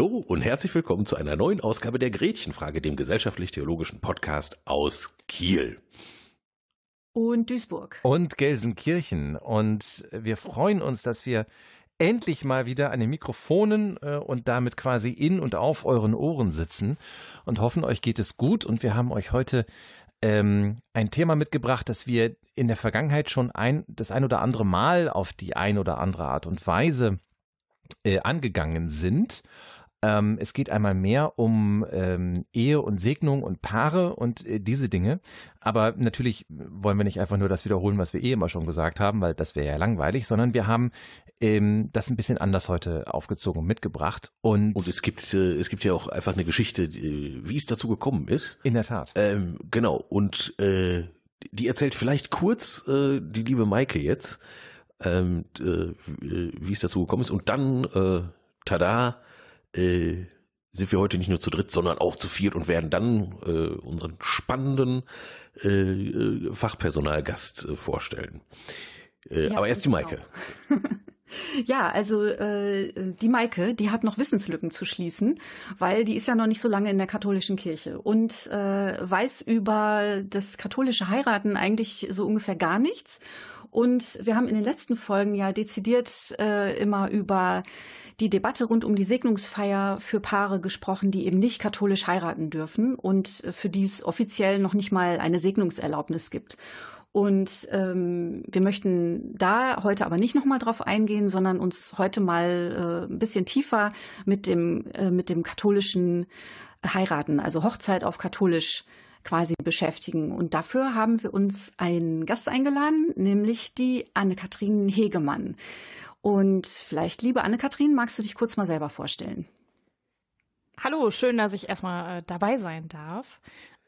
Hallo und herzlich willkommen zu einer neuen Ausgabe der Gretchenfrage, dem gesellschaftlich-theologischen Podcast aus Kiel. Und Duisburg. Und Gelsenkirchen. Und wir freuen uns, dass wir endlich mal wieder an den Mikrofonen äh, und damit quasi in und auf euren Ohren sitzen und hoffen, euch geht es gut. Und wir haben euch heute ähm, ein Thema mitgebracht, das wir in der Vergangenheit schon ein, das ein oder andere Mal auf die ein oder andere Art und Weise äh, angegangen sind. Ähm, es geht einmal mehr um ähm, Ehe und Segnung und Paare und äh, diese Dinge. Aber natürlich wollen wir nicht einfach nur das wiederholen, was wir eh immer schon gesagt haben, weil das wäre ja langweilig, sondern wir haben ähm, das ein bisschen anders heute aufgezogen und mitgebracht. Und, und es gibt äh, es gibt ja auch einfach eine Geschichte, wie es dazu gekommen ist. In der Tat. Ähm, genau. Und äh, die erzählt vielleicht kurz äh, die liebe Maike jetzt, ähm, äh, wie es dazu gekommen ist. Und dann, äh, tada, äh, sind wir heute nicht nur zu dritt, sondern auch zu viert und werden dann äh, unseren spannenden äh, äh Fachpersonalgast äh, vorstellen. Äh, ja, aber erst die Maike. Ja, also äh, die Maike, die hat noch Wissenslücken zu schließen, weil die ist ja noch nicht so lange in der katholischen Kirche und äh, weiß über das katholische Heiraten eigentlich so ungefähr gar nichts. Und wir haben in den letzten Folgen ja dezidiert äh, immer über die Debatte rund um die Segnungsfeier für Paare gesprochen, die eben nicht katholisch heiraten dürfen und für die es offiziell noch nicht mal eine Segnungserlaubnis gibt. Und ähm, wir möchten da heute aber nicht nochmal drauf eingehen, sondern uns heute mal äh, ein bisschen tiefer mit dem, äh, mit dem katholischen Heiraten, also Hochzeit auf katholisch quasi beschäftigen. Und dafür haben wir uns einen Gast eingeladen, nämlich die Anne-Kathrin Hegemann. Und vielleicht, liebe Anne-Kathrin, magst du dich kurz mal selber vorstellen? Hallo, schön, dass ich erstmal äh, dabei sein darf.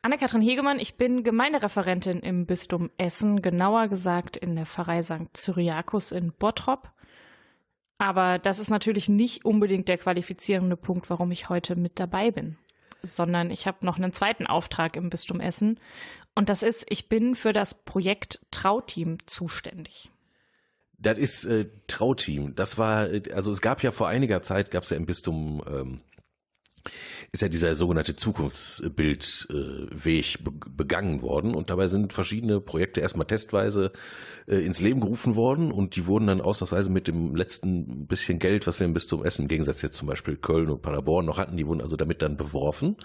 Anne-Kathrin Hegemann, ich bin Gemeindereferentin im Bistum Essen, genauer gesagt in der Pfarrei St. Cyriakus in Bottrop. Aber das ist natürlich nicht unbedingt der qualifizierende Punkt, warum ich heute mit dabei bin, sondern ich habe noch einen zweiten Auftrag im Bistum Essen. Und das ist, ich bin für das Projekt Trauteam zuständig. Das ist äh, Trauteam. Das war, also es gab ja vor einiger Zeit, gab es ja im Bistum ähm, ist ja dieser sogenannte Zukunftsbildweg begangen worden und dabei sind verschiedene Projekte erstmal testweise äh, ins Leben gerufen worden und die wurden dann ausnahmsweise mit dem letzten bisschen Geld, was wir im Bistum Essen, im Gegensatz jetzt zum Beispiel Köln und Paderborn noch hatten, die wurden also damit dann beworfen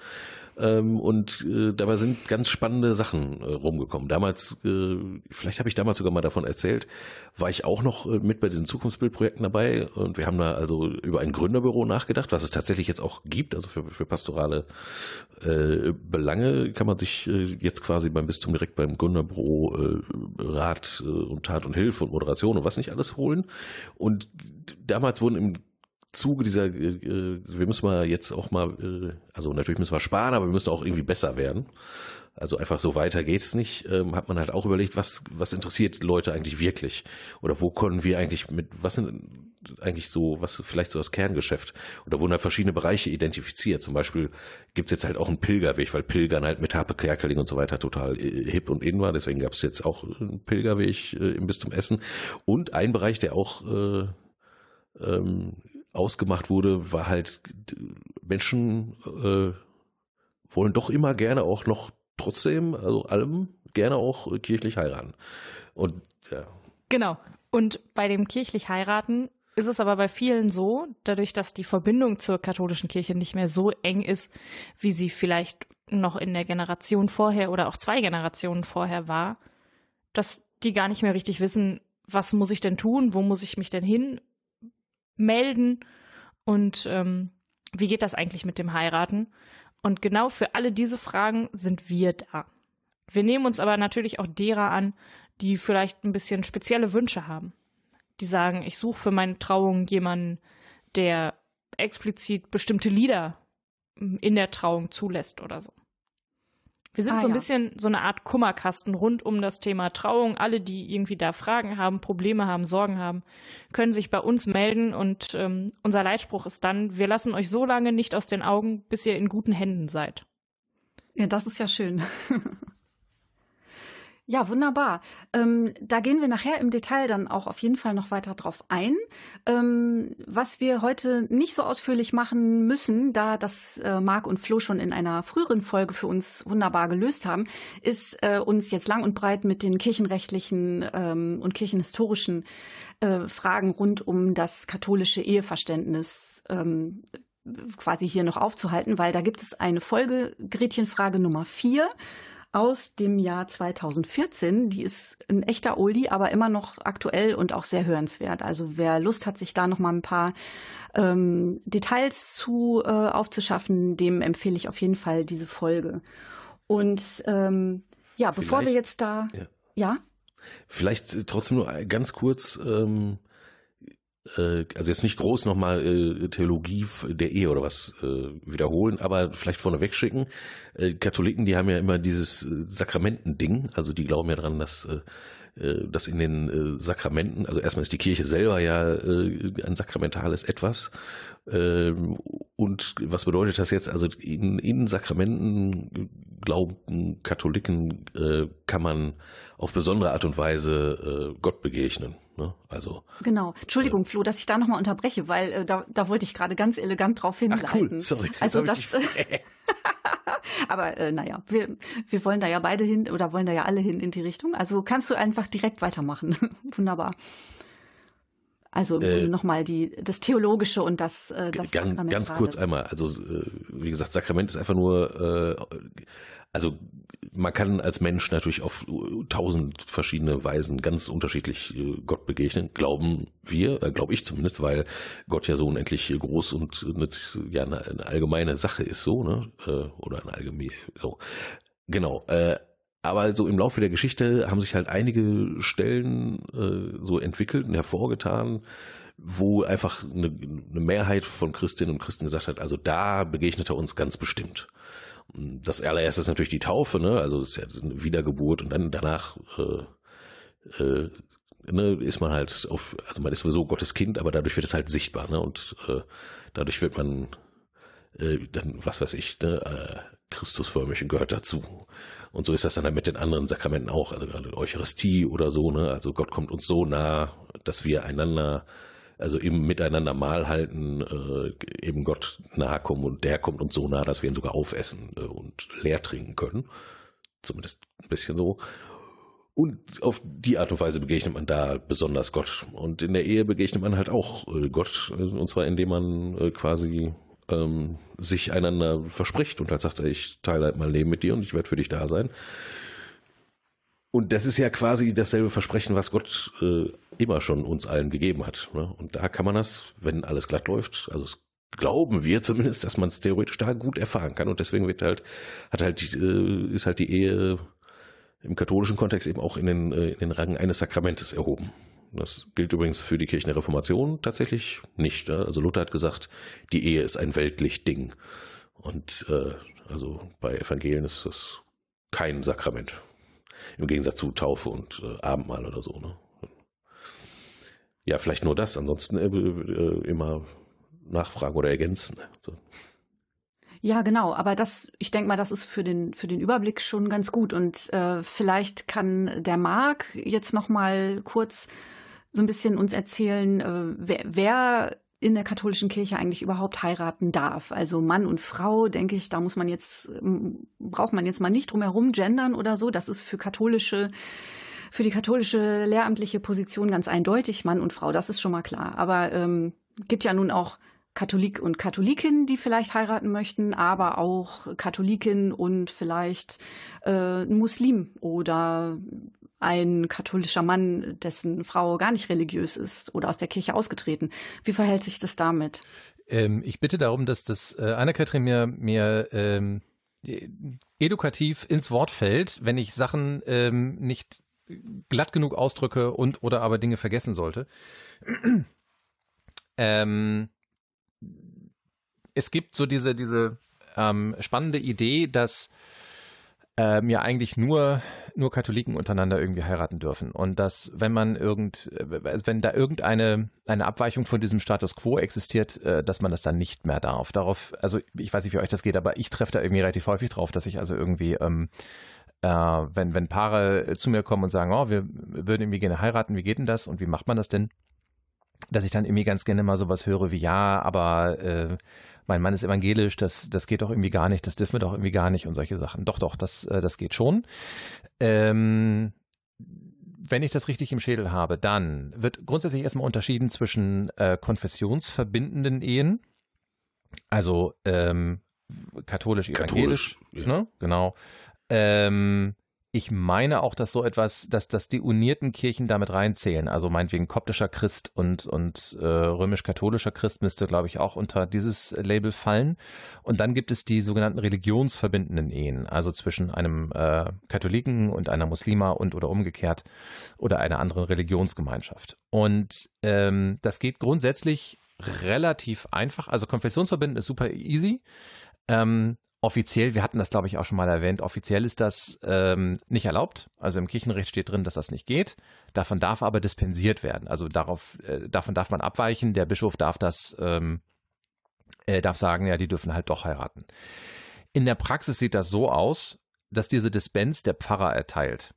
ähm, und äh, dabei sind ganz spannende Sachen äh, rumgekommen. Damals, vielleicht habe ich damals sogar mal davon erzählt, war ich auch noch mit bei diesen Zukunftsbildprojekten dabei und wir haben da also über ein Gründerbüro nachgedacht, was es tatsächlich jetzt auch gibt, also für, für pastorale äh, Belange kann man sich äh, jetzt quasi beim Bistum direkt beim Gründerbüro äh, Rat äh, und Tat und Hilfe und Moderation und was nicht alles holen. Und damals wurden im Zuge dieser, äh, äh, wir müssen mal jetzt auch mal, äh, also natürlich müssen wir sparen, aber wir müssen auch irgendwie besser werden. Also einfach so weiter geht's nicht. Ähm, hat man halt auch überlegt, was was interessiert Leute eigentlich wirklich oder wo können wir eigentlich mit was sind eigentlich so was vielleicht so das Kerngeschäft und da wurden halt verschiedene Bereiche identifiziert. Zum Beispiel gibt's jetzt halt auch einen Pilgerweg, weil Pilgern halt mit Harpe Kerkeling und so weiter total äh, hip und in war. Deswegen gab's jetzt auch einen Pilgerweg äh, im Bistum Essen und ein Bereich, der auch äh, ähm, ausgemacht wurde, war halt, Menschen äh, wollen doch immer gerne auch noch trotzdem, also allem, gerne auch kirchlich heiraten. Und ja. Genau. Und bei dem kirchlich heiraten ist es aber bei vielen so, dadurch, dass die Verbindung zur katholischen Kirche nicht mehr so eng ist, wie sie vielleicht noch in der Generation vorher oder auch zwei Generationen vorher war, dass die gar nicht mehr richtig wissen, was muss ich denn tun, wo muss ich mich denn hin melden und ähm, wie geht das eigentlich mit dem Heiraten? Und genau für alle diese Fragen sind wir da. Wir nehmen uns aber natürlich auch derer an, die vielleicht ein bisschen spezielle Wünsche haben. Die sagen, ich suche für meine Trauung jemanden, der explizit bestimmte Lieder in der Trauung zulässt oder so. Wir sind ah, so ein ja. bisschen so eine Art Kummerkasten rund um das Thema Trauung. Alle, die irgendwie da Fragen haben, Probleme haben, Sorgen haben, können sich bei uns melden. Und ähm, unser Leitspruch ist dann, wir lassen euch so lange nicht aus den Augen, bis ihr in guten Händen seid. Ja, das ist ja schön. Ja, wunderbar. Ähm, da gehen wir nachher im Detail dann auch auf jeden Fall noch weiter drauf ein. Ähm, was wir heute nicht so ausführlich machen müssen, da das äh, Marc und Flo schon in einer früheren Folge für uns wunderbar gelöst haben, ist äh, uns jetzt lang und breit mit den kirchenrechtlichen ähm, und kirchenhistorischen äh, Fragen rund um das katholische Eheverständnis ähm, quasi hier noch aufzuhalten, weil da gibt es eine Folge, Gretchenfrage Nummer vier aus dem Jahr 2014. Die ist ein echter Oldie, aber immer noch aktuell und auch sehr hörenswert. Also wer Lust hat, sich da noch mal ein paar ähm, Details zu äh, aufzuschaffen, dem empfehle ich auf jeden Fall diese Folge. Und ähm, ja, Vielleicht, bevor wir jetzt da, ja. ja? Vielleicht trotzdem nur ganz kurz. Ähm äh, also jetzt nicht groß nochmal äh, Theologie der Ehe oder was äh, wiederholen, aber vielleicht vorneweg schicken. Äh, Katholiken, die haben ja immer dieses äh, Sakramenten-Ding, also die glauben ja dran, dass äh, äh, dass in den äh, Sakramenten, also erstmal ist die Kirche selber ja äh, ein sakramentales Etwas. Ähm, und was bedeutet das jetzt? Also in, in Sakramenten glauben Katholiken kann man auf besondere Art und Weise Gott begegnen. Ne? Also genau. Entschuldigung, Flo, dass ich da nochmal unterbreche, weil da, da wollte ich gerade ganz elegant drauf hinleiten. Ach cool, sorry. Also das. Aber äh, naja, wir, wir wollen da ja beide hin oder wollen da ja alle hin in die Richtung. Also kannst du einfach direkt weitermachen. Wunderbar. Also äh, nochmal die das Theologische und das, äh, das ganz, ganz kurz einmal. Also äh, wie gesagt, Sakrament ist einfach nur äh, also man kann als Mensch natürlich auf tausend verschiedene Weisen ganz unterschiedlich äh, Gott begegnen, glauben wir, äh, glaube ich zumindest, weil Gott ja so unendlich groß und mit, ja eine, eine allgemeine Sache ist so, ne? Äh, oder eine allgemeine so. Genau. Äh, aber so im Laufe der Geschichte haben sich halt einige Stellen äh, so entwickelt und hervorgetan, wo einfach eine, eine Mehrheit von Christinnen und Christen gesagt hat, also da begegnet er uns ganz bestimmt. Das allererste ist natürlich die Taufe, ne? Also das ist ja eine Wiedergeburt und dann danach äh, äh, ne, ist man halt auf, also man ist sowieso Gottes Kind, aber dadurch wird es halt sichtbar, ne? Und äh, dadurch wird man äh, dann, was weiß ich, ne, äh, Christusförmig gehört dazu. Und so ist das dann halt mit den anderen Sakramenten auch, also gerade Eucharistie oder so, ne? Also Gott kommt uns so nah, dass wir einander also im Miteinander Mahl halten, äh, eben Gott nahe kommen und der kommt uns so nah, dass wir ihn sogar aufessen äh, und leer trinken können. Zumindest ein bisschen so. Und auf die Art und Weise begegnet man da besonders Gott. Und in der Ehe begegnet man halt auch äh, Gott, äh, und zwar indem man äh, quasi ähm, sich einander verspricht und halt sagt, ich teile halt mein Leben mit dir und ich werde für dich da sein. Und das ist ja quasi dasselbe Versprechen, was Gott äh, immer schon uns allen gegeben hat. Ne? Und da kann man das, wenn alles glatt läuft, also es glauben wir zumindest, dass man es theoretisch da gut erfahren kann. Und deswegen wird halt, hat halt, äh, ist halt die Ehe im katholischen Kontext eben auch in den, äh, in den Rang eines Sakramentes erhoben. Das gilt übrigens für die Kirchen der Reformation tatsächlich nicht. Ne? Also Luther hat gesagt, die Ehe ist ein weltlich Ding. Und äh, also bei Evangelien ist das kein Sakrament. Im Gegensatz zu Taufe und äh, Abendmahl oder so. Ne? Ja, vielleicht nur das. Ansonsten äh, äh, immer nachfragen oder ergänzen. Ne? So. Ja, genau. Aber das, ich denke mal, das ist für den für den Überblick schon ganz gut. Und äh, vielleicht kann der Marc jetzt noch mal kurz so ein bisschen uns erzählen, äh, wer, wer in der katholischen Kirche eigentlich überhaupt heiraten darf. Also Mann und Frau, denke ich, da muss man jetzt, braucht man jetzt mal nicht drum herum gendern oder so. Das ist für katholische, für die katholische lehramtliche Position ganz eindeutig, Mann und Frau, das ist schon mal klar. Aber ähm, gibt ja nun auch Katholik und Katholikin, die vielleicht heiraten möchten, aber auch Katholikin und vielleicht äh, Muslim oder ein katholischer Mann, dessen Frau gar nicht religiös ist oder aus der Kirche ausgetreten. Wie verhält sich das damit? Ähm, ich bitte darum, dass das äh, Anna-Kathrin mir, mir ähm, edukativ ins Wort fällt, wenn ich Sachen ähm, nicht glatt genug ausdrücke und oder aber Dinge vergessen sollte. ähm, es gibt so diese, diese ähm, spannende Idee, dass ähm, ja eigentlich nur nur Katholiken untereinander irgendwie heiraten dürfen und dass wenn man irgend äh, wenn da irgendeine eine Abweichung von diesem Status quo existiert, äh, dass man das dann nicht mehr darf. Darauf also ich weiß nicht wie euch das geht, aber ich treffe da irgendwie relativ häufig drauf, dass ich also irgendwie ähm, äh, wenn, wenn Paare zu mir kommen und sagen, oh, wir würden irgendwie gerne heiraten, wie geht denn das und wie macht man das denn? Dass ich dann irgendwie ganz gerne mal sowas höre wie, ja, aber äh, mein Mann ist evangelisch, das, das geht doch irgendwie gar nicht, das dürfen wir doch irgendwie gar nicht und solche Sachen. Doch, doch, das, äh, das geht schon. Ähm, wenn ich das richtig im Schädel habe, dann wird grundsätzlich erstmal unterschieden zwischen äh, konfessionsverbindenden Ehen, also ähm, katholisch-evangelisch, Katholisch, ja. ne? genau. Ähm, ich meine auch, dass so etwas, dass, dass die unierten Kirchen damit reinzählen. Also meinetwegen koptischer Christ und, und äh, römisch-katholischer Christ müsste, glaube ich, auch unter dieses Label fallen. Und dann gibt es die sogenannten religionsverbindenden Ehen, also zwischen einem äh, Katholiken und einer Muslima und oder umgekehrt oder einer anderen Religionsgemeinschaft. Und ähm, das geht grundsätzlich relativ einfach. Also konfessionsverbindend ist super easy. Ähm, offiziell, wir hatten das glaube ich auch schon mal erwähnt, offiziell ist das ähm, nicht erlaubt. Also im Kirchenrecht steht drin, dass das nicht geht. Davon darf aber dispensiert werden. Also darauf, äh, davon darf man abweichen. Der Bischof darf das, ähm, äh, darf sagen, ja, die dürfen halt doch heiraten. In der Praxis sieht das so aus, dass diese Dispens der Pfarrer erteilt.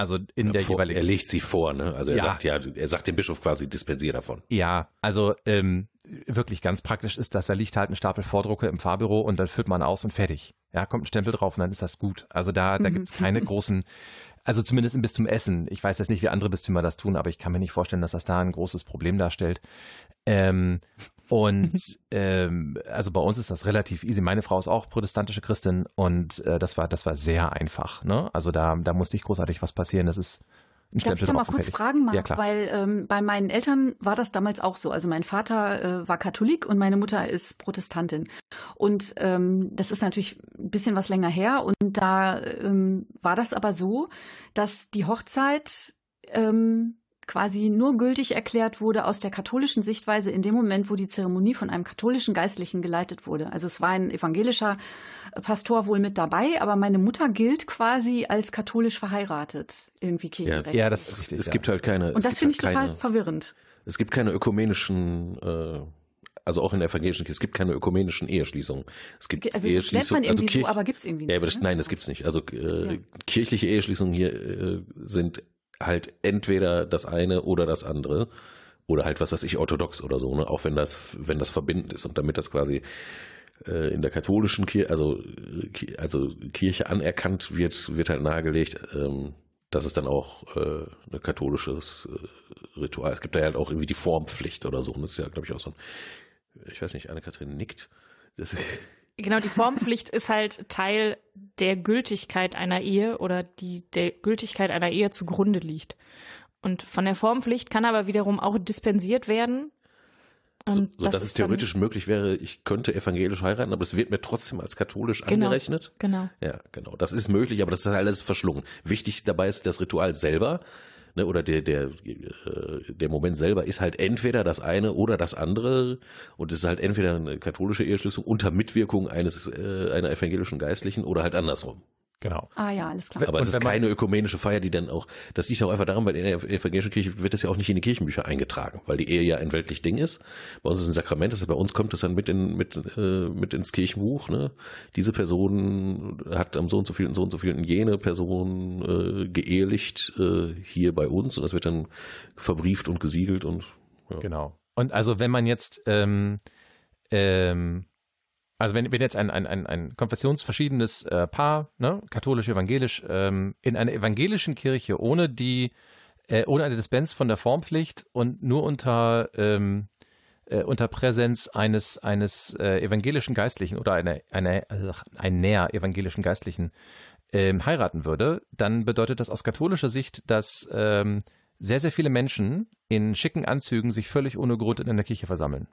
Also in der vor, jeweiligen er legt sie vor, ne? Also er Ja. sagt ja, er sagt dem Bischof quasi, dispensier davon. Ja, also ähm, wirklich ganz praktisch ist das, da liegt halt ein Stapel Vordrucke im Fahrbüro und dann führt man aus und fertig. Ja, kommt ein Stempel drauf und dann ist das gut. Also da, da Mhm. gibt's keine großen, also zumindest im Bistum Essen. Ich weiß jetzt nicht, wie andere Bistümer das tun, aber ich kann mir nicht vorstellen, dass das da ein großes Problem darstellt. Ähm, und ähm, also bei uns ist das relativ easy. Meine Frau ist auch protestantische Christin und äh, das war das war sehr einfach. Ne? Also da da musste nicht großartig was passieren. Das ist ein Darf ich da mal kurz fertig. fragen, Marc? Ja. Weil ähm, bei meinen Eltern war das damals auch so. Also mein Vater äh, war Katholik und meine Mutter ist Protestantin. Und ähm, das ist natürlich ein bisschen was länger her. Und da ähm, war das aber so, dass die Hochzeit ähm, quasi nur gültig erklärt wurde aus der katholischen Sichtweise in dem Moment, wo die Zeremonie von einem katholischen Geistlichen geleitet wurde. Also es war ein evangelischer Pastor wohl mit dabei, aber meine Mutter gilt quasi als katholisch verheiratet, irgendwie kirchenrechtlich. Ja, das ist Es, richtig. es ja. gibt halt keine. Und es das gibt finde ich halt total keine, verwirrend. Es gibt keine ökumenischen, äh, also auch in der evangelischen Kirche, es gibt keine ökumenischen Eheschließungen. Es gibt Also das nennt man Eheschließungen, irgendwie also Kirch- so, aber gibt's irgendwie nicht. Ja, aber das, ne? nein, das gibt's nicht. Also äh, Ja. kirchliche Eheschließungen hier äh, sind halt entweder das eine oder das andere. Oder halt, was weiß ich, orthodox oder so, ne? Auch wenn das, wenn das verbindend ist und damit das quasi äh, in der katholischen Kirche, also, also Kirche anerkannt wird, wird halt nahegelegt, ähm, dass es dann auch äh, ein katholisches äh, Ritual. Es gibt da halt auch irgendwie die Formpflicht oder so. Und das ist ja, glaube ich, auch so ein, ich weiß nicht, Anne-Kathrin nickt. Das, Genau, die Formpflicht ist halt Teil der Gültigkeit einer Ehe oder die der Gültigkeit einer Ehe zugrunde liegt. Und von der Formpflicht kann aber wiederum auch dispensiert werden. so, so dass es ist dann- theoretisch möglich wäre, ich könnte evangelisch heiraten, aber es wird mir trotzdem als katholisch Genau. angerechnet. Genau. Ja, genau. Das ist möglich, aber das ist alles verschlungen. Wichtig dabei ist das Ritual selber, ne, oder der, der, äh, der Moment selber ist halt entweder das eine oder das andere. Und es ist halt entweder eine katholische Eheschließung unter Mitwirkung eines, äh, einer evangelischen Geistlichen oder halt andersrum. Genau. Ah ja, alles klar. Aber es ist keine ökumenische Feier, die dann auch, das liegt auch einfach daran, weil in der evangelischen Kirche wird das ja auch nicht in die Kirchenbücher eingetragen, weil die Ehe ja ein weltlich Ding ist. Bei uns ist es ein Sakrament, das bei uns kommt das dann mit in, mit, äh, mit ins Kirchenbuch, ne? Diese Person hat am so und so vielen, so und so vielen jene Person äh, geehelicht äh, hier bei uns und das wird dann verbrieft und gesiegelt und ja. Genau. Und also wenn man jetzt, ähm, ähm, also wenn, wenn jetzt ein, ein, ein, ein konfessionsverschiedenes äh, Paar, ne, katholisch, evangelisch, ähm, in einer evangelischen Kirche ohne die, äh, ohne eine Dispens von der Formpflicht und nur unter, ähm, äh, unter Präsenz eines, eines äh, evangelischen Geistlichen oder einer, einer, ach, einer evangelischen Geistlichen ähm, heiraten würde, dann bedeutet das aus katholischer Sicht, dass ähm, sehr, sehr viele Menschen in schicken Anzügen sich völlig ohne Grund in einer Kirche versammeln.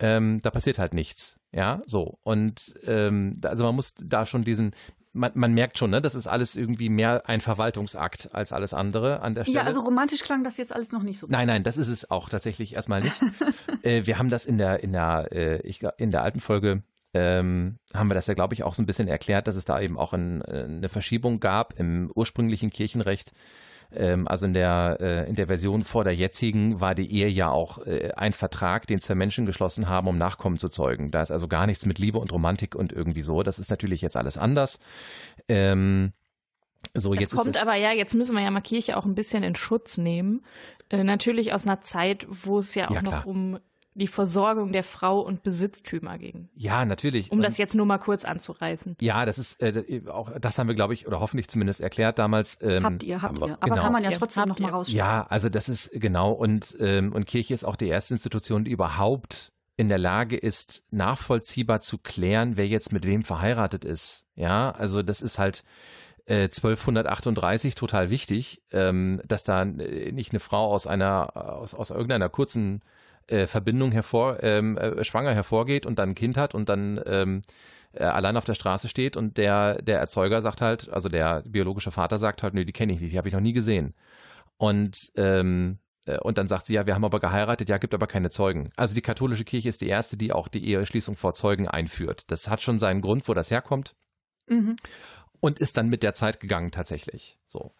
Ähm, da passiert halt nichts. Ja, so. Und ähm, also man muss da schon diesen, man, man merkt schon, ne, das ist alles irgendwie mehr ein Verwaltungsakt als alles andere an der Stelle. Ja, also romantisch klang das jetzt alles noch nicht so. Nein, nein, das ist es auch tatsächlich erstmal nicht. äh, wir haben das in der, in der, äh, ich, in der alten Folge ähm, haben wir das ja, glaube ich, auch so ein bisschen erklärt, dass es da eben auch ein, äh, eine Verschiebung gab im ursprünglichen Kirchenrecht, Ähm, also in der, äh, in der Version vor der jetzigen war die Ehe ja auch äh, ein Vertrag, den zwei Menschen geschlossen haben, um Nachkommen zu zeugen. Da ist also gar nichts mit Liebe und Romantik und irgendwie so. Das ist natürlich jetzt alles anders. Ähm, so, jetzt kommt es, aber ja, jetzt müssen wir ja mal Kirche auch ein bisschen in Schutz nehmen. Äh, natürlich aus einer Zeit, wo es ja auch Ja, noch um die Versorgung der Frau und Besitztümer ging. ja, natürlich. Um Und- das jetzt nur mal kurz anzureißen. Ja, das ist äh, auch, das haben wir, glaube ich, oder hoffentlich zumindest erklärt damals. Ähm, habt ihr, habt haben wir. ihr. Aber Genau. kann man ja trotzdem habt noch mal ihr. rausstellen. Ja, also das ist genau und ähm, und Kirche ist auch die erste Institution, die überhaupt in der Lage ist, nachvollziehbar zu klären, wer jetzt mit wem verheiratet ist. Ja, also das ist halt äh, 1238 total wichtig, ähm, dass da äh, nicht eine Frau aus einer aus, aus irgendeiner kurzen äh, Verbindung hervor ähm, äh, schwanger hervorgeht und dann ein Kind hat und dann ähm, äh, allein auf der Straße steht und der der Erzeuger sagt halt, also der biologische Vater sagt halt, nee, die kenne ich nicht, die habe ich noch nie gesehen. Und ähm, äh, und dann sagt sie, ja, wir haben aber geheiratet, ja, gibt aber keine Zeugen. Also die katholische Kirche ist die erste, die auch die Eheschließung vor Zeugen einführt. Das hat schon seinen Grund, wo das herkommt Mhm. und ist dann mit der Zeit gegangen tatsächlich. So,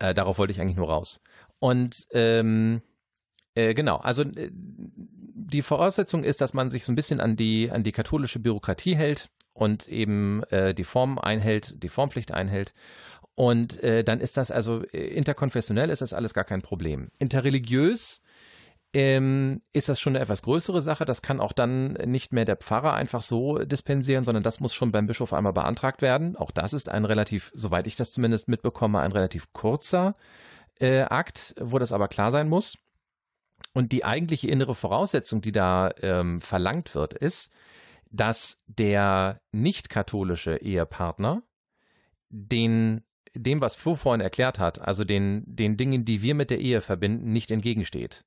äh, darauf wollte ich eigentlich nur raus. Und ähm, äh, genau, also äh, die Voraussetzung ist, dass man sich so ein bisschen an die an die katholische Bürokratie hält und eben äh, die Form einhält, die Formpflicht einhält. Und äh, dann ist das also äh, interkonfessionell ist das alles gar kein Problem. Interreligiös ähm, ist das schon eine etwas größere Sache. Das kann auch dann nicht mehr der Pfarrer einfach so dispensieren, sondern das muss schon beim Bischof einmal beantragt werden. Auch das ist ein relativ, soweit ich das zumindest mitbekomme, ein relativ kurzer äh, Akt, wo das aber klar sein muss. Und die eigentliche innere Voraussetzung, die da ähm, verlangt wird, ist, dass der nicht-katholische Ehepartner den, dem, was Flo vorhin erklärt hat, also den, den Dingen, die wir mit der Ehe verbinden, nicht entgegensteht.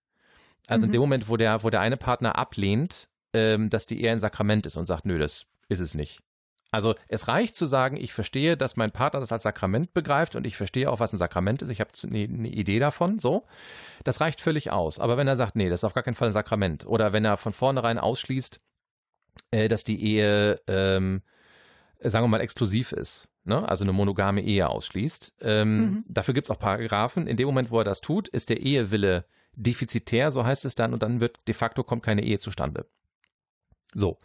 Also in Mhm. dem Moment, wo der, wo der eine Partner ablehnt, ähm, dass die Ehe ein Sakrament ist und sagt, nö, das ist es nicht. Also es reicht zu sagen, ich verstehe, dass mein Partner das als Sakrament begreift und ich verstehe auch, was ein Sakrament ist. Ich habe eine eine Idee davon, so. Das reicht völlig aus. Aber wenn er sagt, nee, das ist auf gar keinen Fall ein Sakrament, oder wenn er von vornherein ausschließt, äh, dass die Ehe, ähm, sagen wir mal, exklusiv ist, ne? also eine monogame Ehe ausschließt, ähm, Mhm. dafür gibt es auch Paragraphen. In dem Moment, wo er das tut, ist der Ehewille defizitär, so heißt es dann, und dann wird de facto kommt keine Ehe zustande. So.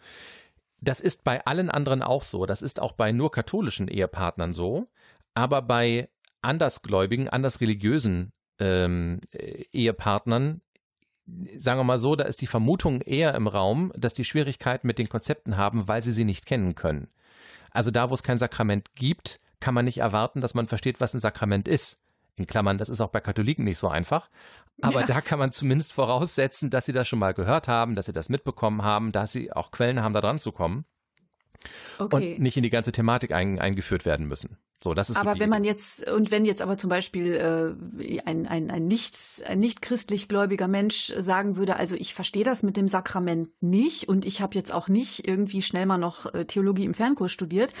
Das ist bei allen anderen auch so. Das ist auch bei nur katholischen Ehepartnern so. Aber bei andersgläubigen, andersreligiösen ähm, äh, Ehepartnern, sagen wir mal so, da ist die Vermutung eher im Raum, dass die Schwierigkeiten mit den Konzepten haben, weil sie sie nicht kennen können. Also da, wo es kein Sakrament gibt, kann man nicht erwarten, dass man versteht, was ein Sakrament ist. In Klammern, das ist auch bei Katholiken nicht so einfach. Aber Ja. da kann man zumindest voraussetzen, dass sie das schon mal gehört haben, dass sie das mitbekommen haben, dass sie auch Quellen haben, da dran zu kommen Okay. und nicht in die ganze Thematik ein, eingeführt werden müssen. So, das ist so aber die wenn man jetzt, und wenn jetzt aber zum Beispiel äh, ein, ein, ein nicht, ein nicht christlich gläubiger Mensch sagen würde, also ich verstehe das mit dem Sakrament nicht und ich habe jetzt auch nicht irgendwie schnell mal noch äh, Theologie im Fernkurs studiert,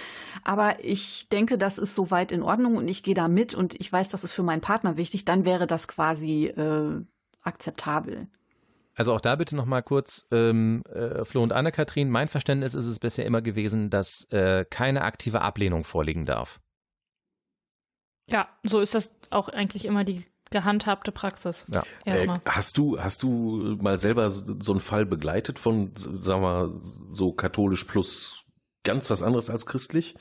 aber ich denke, das ist soweit in Ordnung und ich gehe da mit und ich weiß, das ist für meinen Partner wichtig, dann wäre das quasi äh, akzeptabel. Also auch da bitte nochmal kurz, ähm, äh, Flo und Anne-Kathrin, mein Verständnis ist es bisher immer gewesen, dass äh, keine aktive Ablehnung vorliegen darf. Ja, so ist das auch eigentlich immer die gehandhabte Praxis. Ja. Äh, Erstmal. hast du hast du mal selber so einen Fall begleitet von, sagen wir, so katholisch plus ganz was anderes als christlich?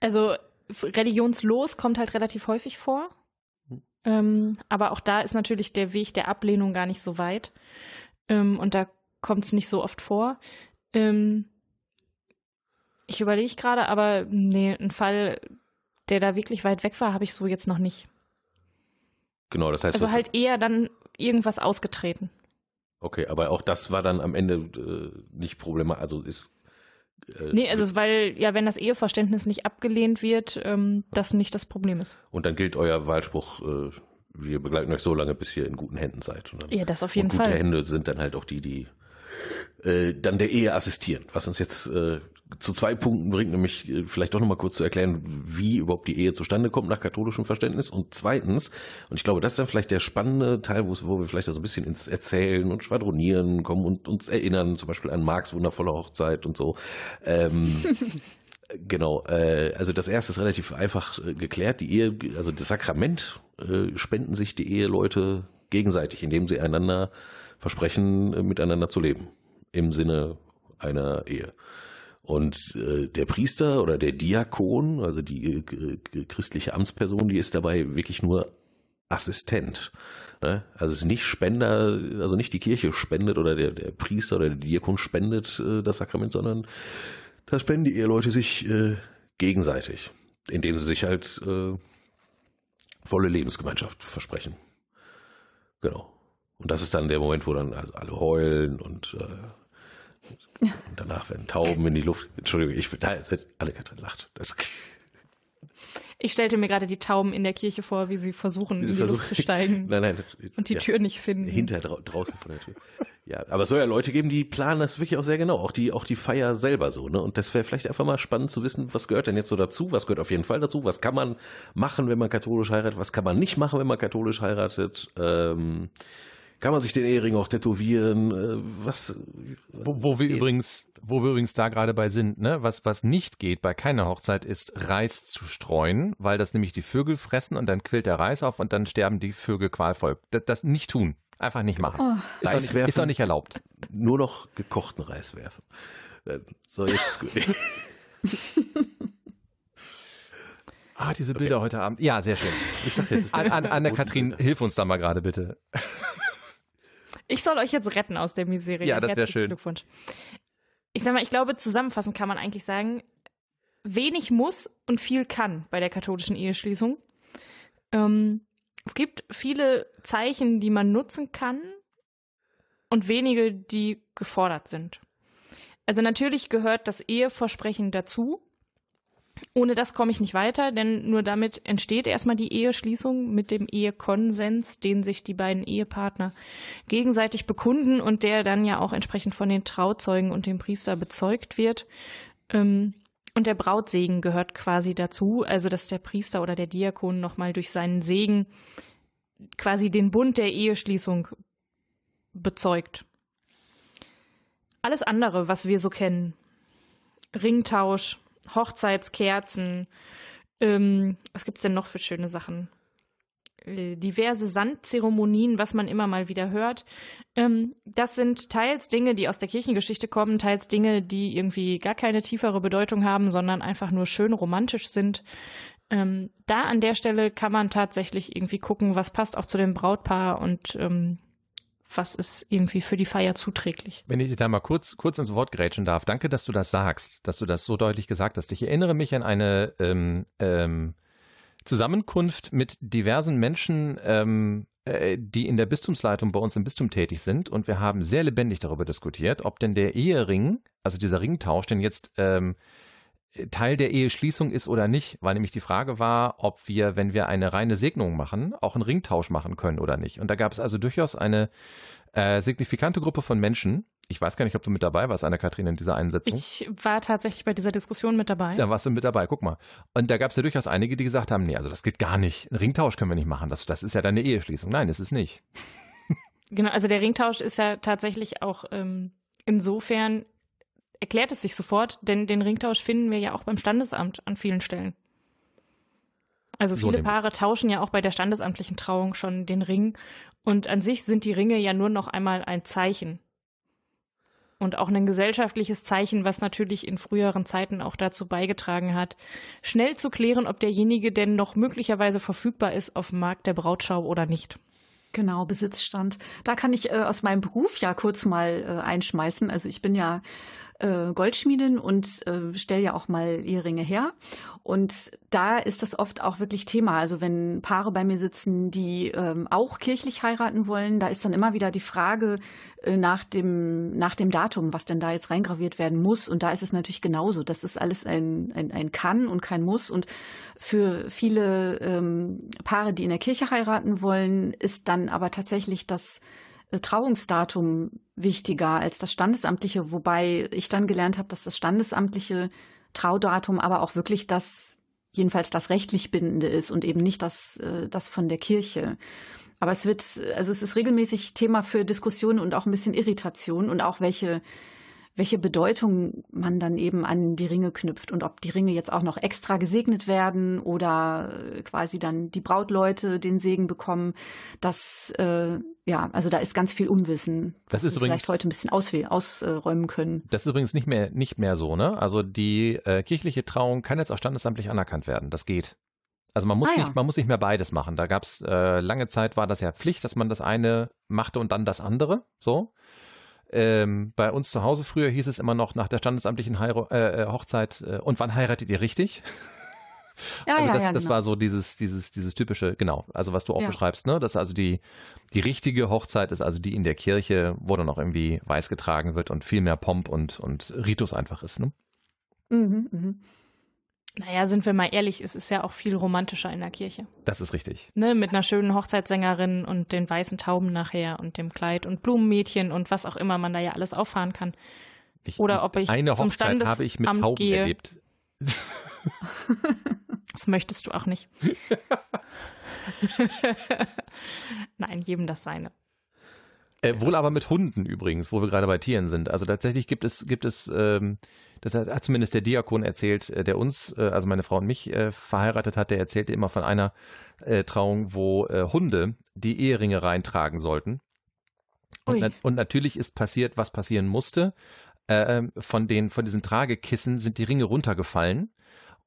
Also religionslos kommt halt relativ häufig vor. Hm. Ähm, aber auch da ist natürlich der Weg der Ablehnung gar nicht so weit. Ähm, und da kommt es nicht so oft vor. Ähm, ich überlege gerade, aber nee, ein Fall, der da wirklich weit weg war, habe ich so jetzt noch nicht. Genau, das heißt, Also halt eher dann irgendwas ausgetreten. okay, aber auch das war dann am Ende äh, nicht problematisch, also ist äh, Nee, also weil ja, wenn das Eheverständnis nicht abgelehnt wird, ähm, das nicht das Problem ist. und dann gilt euer Wahlspruch, äh, wir begleiten euch so lange, bis ihr in guten Händen seid. Und dann, Ja, das auf jeden und gute Fall. Hände sind dann halt auch die, die äh, dann der Ehe assistieren. Was uns jetzt äh, zu zwei Punkten bringt, nämlich äh, vielleicht doch nochmal kurz zu erklären, wie überhaupt die Ehe zustande kommt nach katholischem Verständnis. Und zweitens, und ich glaube, das ist dann vielleicht der spannende Teil, wo, wo wir vielleicht so ein bisschen ins Erzählen und Schwadronieren kommen und uns erinnern, zum Beispiel an Marks wundervolle Hochzeit und so. Ähm, Genau, äh, also das erste ist relativ einfach äh, geklärt. Die Ehe, also das Sakrament äh, spenden sich die Eheleute gegenseitig, indem sie einander versprechen, äh, miteinander zu leben. Im Sinne einer Ehe. Und äh, der Priester oder der Diakon, also die äh, christliche Amtsperson, die ist dabei wirklich nur Assistent. Ne? Also es ist nicht Spender, also nicht die Kirche spendet oder der, der Priester oder der Diakon spendet äh, das Sakrament, sondern da spenden die Eheleute sich äh, gegenseitig, indem sie sich halt äh, volle Lebensgemeinschaft versprechen. Genau. Und das ist dann der Moment, wo dann also alle heulen und, äh, und danach werden Tauben in die Luft. Entschuldigung, ich da, alle Katrin lacht. Das, ich stellte mir gerade die Tauben in der Kirche vor, wie sie versuchen, sie in die versuchen, Luft zu steigen. nein, nein. Und die ja, Tür nicht finden. Hinter draußen von der Tür. Ja, aber es soll ja Leute geben, die planen das wirklich auch sehr genau. Auch die, auch die Feier selber so, ne? Und das wäre vielleicht einfach mal spannend zu wissen, was gehört denn jetzt so dazu? Was gehört auf jeden Fall dazu? Was kann man machen, wenn man katholisch heiratet? Was kann man nicht machen, wenn man katholisch heiratet? Ähm, kann man sich den Ehering auch tätowieren? Äh, was? Wo, wo wir übrigens, wo wir übrigens da gerade bei sind, ne? Was, was nicht geht bei keiner Hochzeit ist Reis zu streuen, weil das nämlich die Vögel fressen und dann quillt der Reis auf und dann sterben die Vögel qualvoll. Das, das nicht tun. Einfach nicht machen. Oh. Ist, Reis auch nicht, ist auch nicht erlaubt. Nur noch gekochten Reis werfen. Äh, so, jetzt ist gut. Ah, diese Bilder okay. heute Abend. Ja, sehr schön. Ist das jetzt? An, an, Anne-Kathrin, hilf uns da mal gerade bitte. Ich soll euch jetzt retten aus der Miserie. Ja, das wäre schön. Glückwunsch. Ich sag mal, ich glaube, zusammenfassend kann man eigentlich sagen, wenig muss und viel kann bei der katholischen Eheschließung. Ähm, es gibt viele Zeichen, die man nutzen kann und wenige, die gefordert sind. Also natürlich gehört das Eheversprechen dazu. Ohne das komme ich nicht weiter, denn nur damit entsteht erstmal die Eheschließung mit dem Ehekonsens, den sich die beiden Ehepartner gegenseitig bekunden und der dann ja auch entsprechend von den Trauzeugen und dem Priester bezeugt wird. Ähm, und der Brautsegen gehört quasi dazu, also dass der Priester oder der Diakon nochmal durch seinen Segen quasi den Bund der Eheschließung bezeugt. Alles andere, was wir so kennen, Ringtausch, Hochzeitskerzen. Ähm, was es denn noch für schöne Sachen? Äh, diverse Sandzeremonien, was man immer mal wieder hört. Ähm, das sind teils Dinge, die aus der Kirchengeschichte kommen, teils Dinge, die irgendwie gar keine tiefere Bedeutung haben, sondern einfach nur schön romantisch sind. Ähm, da an der Stelle kann man tatsächlich irgendwie gucken, was passt auch zu dem Brautpaar und ähm, was ist irgendwie für die Feier zuträglich. Wenn ich dir da mal kurz, kurz ins Wort grätschen darf, danke, dass du das sagst, dass du das so deutlich gesagt hast. Ich erinnere mich an eine ähm, ähm, Zusammenkunft mit diversen Menschen, ähm, äh, die in der Bistumsleitung bei uns im Bistum tätig sind. Und wir haben sehr lebendig darüber diskutiert, ob denn der Ehering, also dieser Ringtausch, denn jetzt ähm, Teil der Eheschließung ist oder nicht, weil nämlich die Frage war, ob wir, wenn wir eine reine Segnung machen, auch einen Ringtausch machen können oder nicht. Und da gab es also durchaus eine äh, signifikante Gruppe von Menschen. Ich weiß gar nicht, ob du mit dabei warst, Anne-Kathrin, in dieser Einsetzung. Ich war tatsächlich bei dieser Diskussion mit dabei. Da warst du mit dabei, guck mal. Und da gab es ja durchaus einige, die gesagt haben, nee, also das geht gar nicht. Einen Ringtausch können wir nicht machen. Das, das ist ja deine Eheschließung. Nein, ist es nicht. Genau, also der Ringtausch ist ja tatsächlich auch ähm, insofern erklärt es sich sofort, denn den Ringtausch finden wir ja auch beim Standesamt an vielen Stellen. Also viele so Paare tauschen ja auch bei der standesamtlichen Trauung schon den Ring und an sich sind die Ringe ja nur noch einmal ein Zeichen. Und auch ein gesellschaftliches Zeichen, was natürlich in früheren Zeiten auch dazu beigetragen hat, schnell zu klären, ob derjenige denn noch möglicherweise verfügbar ist auf dem Markt der Brautschau oder nicht. Genau, Besitzstand. Da kann ich äh, aus meinem Beruf ja kurz mal äh, einschmeißen. Also ich bin ja äh, Goldschmiedin und äh, stelle ja auch mal Eheringe her. Und da ist das oft auch wirklich Thema. Also wenn Paare bei mir sitzen, die ähm, auch kirchlich heiraten wollen, da ist dann immer wieder die Frage äh, nach dem nach dem Datum, was denn da jetzt reingraviert werden muss. Und da ist es natürlich genauso. Das ist alles ein ein, ein Kann und kein Muss. Und für viele ähm, Paare, die in der Kirche heiraten wollen, ist dann aber tatsächlich das äh, Trauungsdatum wichtiger als das standesamtliche, wobei ich dann gelernt habe, dass das standesamtliche Traudatum aber auch wirklich das jedenfalls das rechtlich bindende ist und eben nicht das äh, das von der Kirche. Aber es wird also es ist regelmäßig Thema für Diskussionen und auch ein bisschen Irritation und auch welche welche Bedeutung man dann eben an die Ringe knüpft und ob die Ringe jetzt auch noch extra gesegnet werden oder äh, quasi dann die Brautleute den Segen bekommen. Das, äh, ja, also da ist ganz viel Unwissen, das ist wir übrigens, vielleicht heute ein bisschen auswählen, ausräumen können. Das ist übrigens nicht mehr, nicht mehr so, ne? Also die äh, kirchliche Trauung kann jetzt auch standesamtlich anerkannt werden. Das geht. Also man muss, Ah, ja. nicht, man muss nicht mehr beides machen. Da gab es äh, lange Zeit war das ja Pflicht, dass man das eine machte und dann das andere. So. Ähm, bei uns zu Hause früher hieß es immer noch nach der standesamtlichen Heiro äh, äh, Hochzeit äh, und wann heiratet ihr richtig? Ja, also ja, das, ja, das genau. war so dieses, dieses, dieses typische, genau, also was du auch Ja. beschreibst, ne? Dass also die, die richtige Hochzeit ist also die in der Kirche, wo dann auch irgendwie weiß getragen wird und viel mehr Pomp und, und Ritus einfach ist, ne? Mhm, mhm. Naja, sind wir mal ehrlich, es ist ja auch viel romantischer in der Kirche. Das ist richtig. Ne, mit einer schönen Hochzeitssängerin und den weißen Tauben nachher und dem Kleid und Blumenmädchen und was auch immer man da ja alles auffahren kann. Ich, Oder ob ich eine zum Hochzeit habe ich mit Standesamt Tauben gehe. erlebt. Das möchtest du auch nicht. Nein, jedem das seine. Äh, wohl aber mit Hunden übrigens, wo wir gerade bei Tieren sind. Also tatsächlich gibt es, gibt es, ähm, das hat, zumindest der Diakon erzählt, äh, der uns, äh, also meine Frau und mich äh, verheiratet hat, der erzählte immer von einer äh, Trauung, wo äh, Hunde die Eheringe reintragen sollten. Und, na und natürlich ist passiert, was passieren musste. Äh, von, den, von diesen Tragekissen sind die Ringe runtergefallen.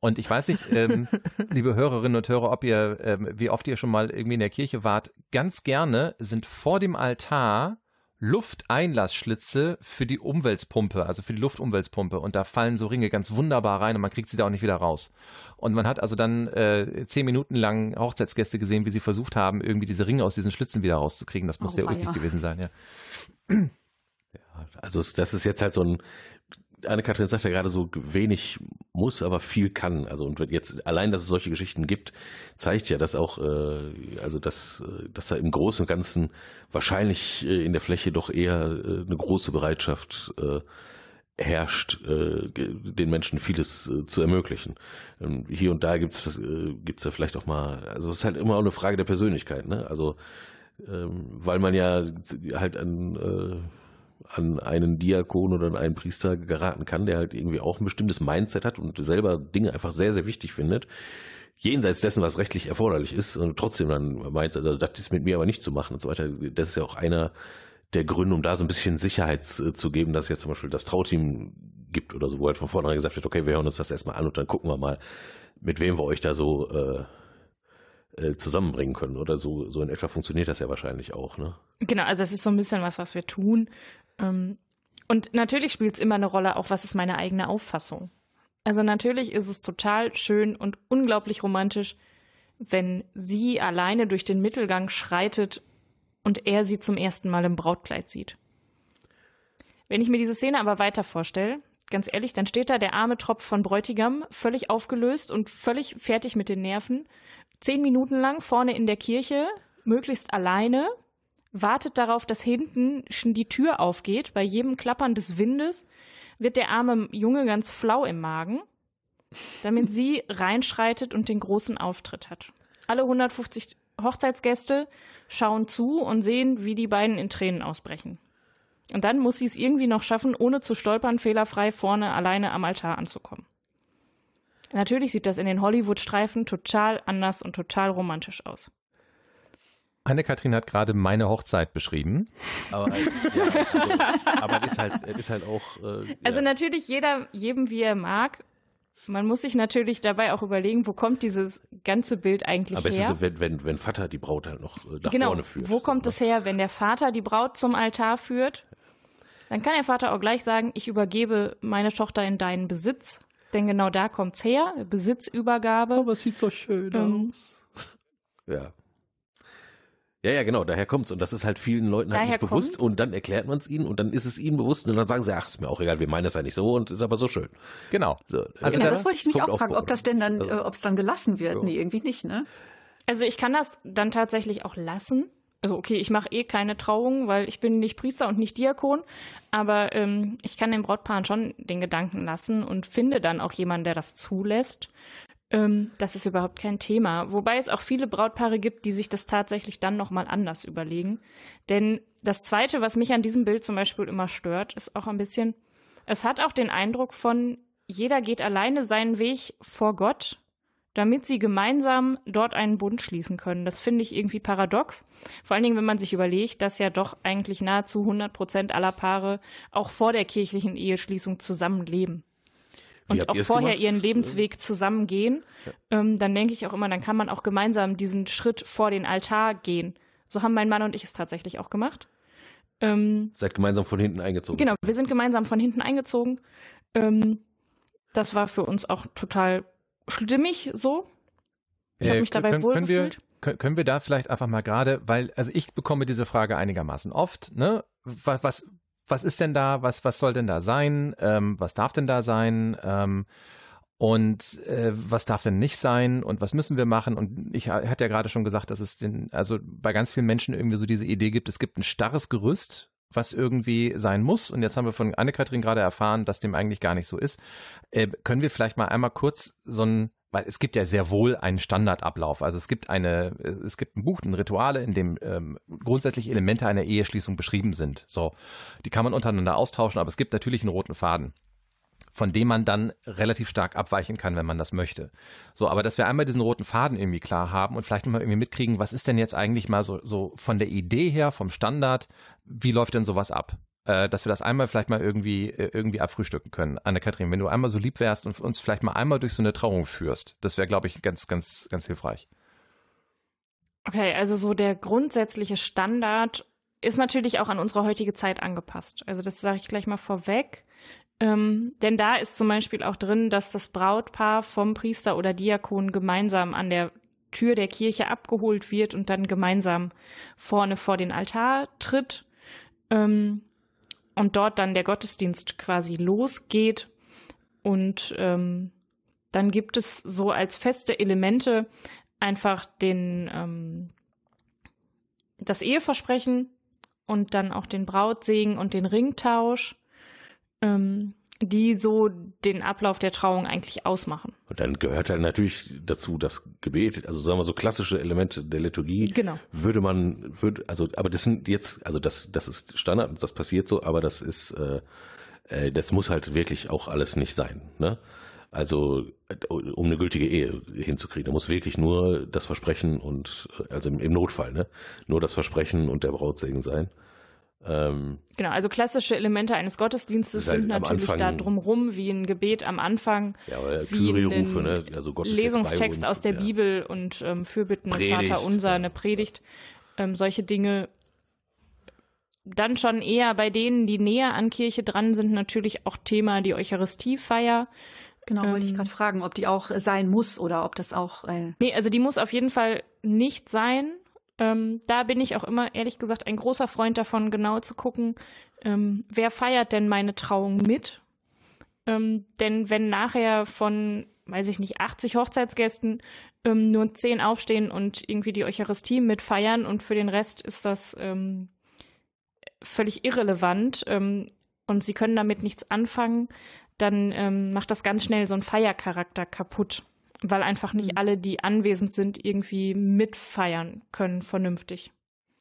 Und ich weiß nicht, ähm, liebe Hörerinnen und Hörer, ob ihr, ähm, wie oft ihr schon mal irgendwie in der Kirche wart, ganz gerne sind vor dem Altar Lufteinlassschlitze für die Umweltpumpe, also für die Luftumweltpumpe. Und da fallen so Ringe ganz wunderbar rein und man kriegt sie da auch nicht wieder raus. Und man hat also dann äh, zehn Minuten lang Hochzeitsgäste gesehen, wie sie versucht haben, irgendwie diese Ringe aus diesen Schlitzen wieder rauszukriegen. Das muss Oh, sehr ulkig gewesen sein, ja. Also es- das ist jetzt halt so ein, Anne-Kathrin sagt ja gerade so wenig muss, aber viel kann. Also und jetzt allein, dass es solche Geschichten gibt, zeigt ja, dass auch, äh, also dass, äh, dass da im Großen und Ganzen wahrscheinlich äh, in der Fläche doch eher äh, eine große Bereitschaft äh, herrscht, äh, den Menschen vieles äh, zu ermöglichen. Ähm, hier und da gibt's äh, gibt's ja vielleicht auch mal, also es ist halt immer auch eine Frage der Persönlichkeit, ne? Also ähm, weil man ja halt an äh, an einen Diakon oder an einen Priester geraten kann, der halt irgendwie auch ein bestimmtes Mindset hat und selber Dinge einfach sehr, sehr wichtig findet. Jenseits dessen, was rechtlich erforderlich ist und trotzdem dann meint, also das ist mit mir aber nicht zu machen und so weiter. Das ist ja auch einer der Gründe, um da so ein bisschen Sicherheit äh, zu geben, dass jetzt zum Beispiel das Trauteam gibt oder so, wo halt von vornherein gesagt wird, okay, wir hören uns das erstmal an und dann gucken wir mal, mit wem wir euch da so äh, äh, zusammenbringen können. Oder so, so in etwa funktioniert das ja wahrscheinlich auch, ne? Genau, also es ist so ein bisschen was, was wir tun. Ähm, Und natürlich spielt es immer eine Rolle, auch was ist meine eigene Auffassung. Also natürlich ist es total schön und unglaublich romantisch, wenn sie alleine durch den Mittelgang schreitet und er sie zum ersten Mal im Brautkleid sieht. Wenn ich mir diese Szene aber weiter vorstelle, ganz ehrlich, dann steht da der arme Tropf von Bräutigam, völlig aufgelöst und völlig fertig mit den Nerven, zehn Minuten lang vorne in der Kirche, möglichst alleine, wartet darauf, dass hinten schon die Tür aufgeht. Bei jedem Klappern des Windes wird der arme Junge ganz flau im Magen, damit sie reinschreitet und den großen Auftritt hat. Alle 150 Hochzeitsgäste schauen zu und sehen, wie die beiden in Tränen ausbrechen. Und dann muss sie es irgendwie noch schaffen, ohne zu stolpern, fehlerfrei vorne alleine am Altar anzukommen. Natürlich sieht das in den Hollywood-Streifen total anders und total romantisch aus. Anne-Kathrin hat gerade meine Hochzeit beschrieben. Aber, äh, ja, also, aber ist halt, ist halt auch. Äh, Also ja. natürlich jeder, jedem wie er mag. Man muss sich natürlich dabei auch überlegen, wo kommt dieses ganze Bild eigentlich Aber es her? ist, so, wenn, wenn, wenn Vater die Braut halt noch äh, nach genau. vorne führt. Wo kommt so, es her, wenn der Vater die Braut zum Altar führt? Dann kann der Vater auch gleich sagen, ich übergebe meine Tochter in deinen Besitz. Denn genau da kommt's her, Besitzübergabe. Aber es sieht so schön Ähm, ne? Ja. Ja, ja, genau, daher kommt's. Und das ist halt vielen Leuten halt Daher nicht bewusst. kommt's. Und dann erklärt man es ihnen und dann ist es ihnen bewusst und dann sagen sie, ach, ist mir auch egal, wir meinen das ja nicht so und ist aber so schön. Genau. So, Also Genau, das wollte ich mich auch fragen, ob das denn dann, Also- äh, ob es dann gelassen wird. Ja. Nee, irgendwie nicht, ne? Also ich kann das dann tatsächlich auch lassen. Also okay, ich mache eh keine Trauung, weil ich bin nicht Priester und nicht Diakon, aber ähm, ich kann den Brautpaaren schon den Gedanken lassen und finde dann auch jemanden, der das zulässt. Ähm, das ist überhaupt kein Thema. Wobei es auch viele Brautpaare gibt, die sich das tatsächlich dann nochmal anders überlegen. Denn das Zweite, was mich an diesem Bild zum Beispiel immer stört, ist auch ein bisschen, Es hat auch den Eindruck von, jeder geht alleine seinen Weg vor Gott, damit sie gemeinsam dort einen Bund schließen können. Das finde ich irgendwie paradox. Vor allen Dingen, wenn man sich überlegt, dass ja doch eigentlich nahezu 100 Prozent aller Paare auch vor der kirchlichen Eheschließung zusammenleben und auch vorher gemacht? ihren Lebensweg zusammengehen, ja. ähm, dann denke ich auch immer, dann kann man auch gemeinsam diesen Schritt vor den Altar gehen. So haben mein Mann und ich es tatsächlich auch gemacht. Ähm, Seid gemeinsam von hinten eingezogen. Genau, wir sind gemeinsam von hinten eingezogen. Ähm, das war für uns auch total stimmig so. Ich habe äh, mich dabei können, wohlgefühlt. Können wir, können wir da vielleicht einfach mal gerade, weil, also ich bekomme diese Frage einigermaßen oft, ne? Was, was, was ist denn da, was, was soll denn da sein, ähm, was darf denn da sein? Ähm, und äh, was darf denn nicht sein? Und was müssen wir machen? Und ich hatte ja gerade schon gesagt, dass es den, also bei ganz vielen Menschen irgendwie so diese Idee gibt, es gibt ein starres Gerüst, was irgendwie sein muss. Und jetzt haben wir von Anne-Kathrin gerade erfahren, dass dem eigentlich gar nicht so ist. Äh, können wir vielleicht mal einmal kurz so ein weil es gibt ja sehr wohl einen Standardablauf. Also es gibt eine, es gibt ein Buch, ein Rituale, in dem ähm, grundsätzlich Elemente einer Eheschließung beschrieben sind. So, die kann man untereinander austauschen, aber es gibt natürlich einen roten Faden von dem man dann relativ stark abweichen kann, wenn man das möchte. So, aber dass wir einmal diesen roten Faden irgendwie klar haben und vielleicht nochmal irgendwie mitkriegen, was ist denn jetzt eigentlich mal so, so von der Idee her, vom Standard, wie läuft denn sowas ab? Äh, dass wir das einmal vielleicht mal irgendwie, äh, irgendwie abfrühstücken können. Anne-Kathrin, wenn du einmal so lieb wärst und uns vielleicht mal einmal durch so eine Trauung führst, das wäre, glaube ich, ganz, ganz, ganz hilfreich. Okay, also so der grundsätzliche Standard ist natürlich auch an unsere heutige Zeit angepasst. Also das sage ich gleich mal vorweg. Ähm, denn da ist zum Beispiel auch drin, dass das Brautpaar vom Priester oder Diakon gemeinsam an der Tür der Kirche abgeholt wird und dann gemeinsam vorne vor den Altar tritt. Ähm, und dort dann der Gottesdienst quasi losgeht. Und ähm, dann gibt es so als feste Elemente einfach den ähm, das Eheversprechen und dann auch den Brautsegen und den Ringtausch. Ähm, die so den Ablauf der Trauung eigentlich ausmachen. Und dann gehört halt natürlich dazu das Gebet, also sagen wir so klassische Elemente der Liturgie. Genau. Würde man, würde, also, aber das sind jetzt, also das, das ist Standard, das passiert so, aber das ist, äh, äh, das muss halt wirklich auch alles nicht sein. Ne? Also um eine gültige Ehe hinzukriegen, da muss wirklich nur das Versprechen und also im, im Notfall, ne, nur das Versprechen und der Brautsegen sein. Ähm, genau, also klassische Elemente eines Gottesdienstes halt sind natürlich Anfang, da drumrum, wie ein Gebet am Anfang, ja, wie ein ne? also Lesungstext aus der ja. Bibel und ähm, Fürbitten Predigt, Vater Unser, eine Predigt, ähm, solche Dinge. Dann schon eher bei denen, die näher an Kirche dran sind, natürlich auch Thema die Eucharistiefeier. Genau, wollte ich ähm, gerade fragen, ob die auch sein muss oder ob das auch. Äh nee, also die muss auf jeden Fall nicht sein. Ähm, da bin ich auch immer, ehrlich gesagt, ein großer Freund davon, genau zu gucken, ähm, wer feiert denn meine Trauung mit? Ähm, denn wenn nachher von, weiß ich nicht, 80 Hochzeitsgästen ähm, nur 10 aufstehen und irgendwie die Eucharistie mitfeiern und für den Rest ist das ähm, völlig irrelevant ähm, und sie können damit nichts anfangen, dann macht das ganz schnell so einen Feiercharakter kaputt weil einfach nicht mhm. alle, die anwesend sind, irgendwie mitfeiern können vernünftig.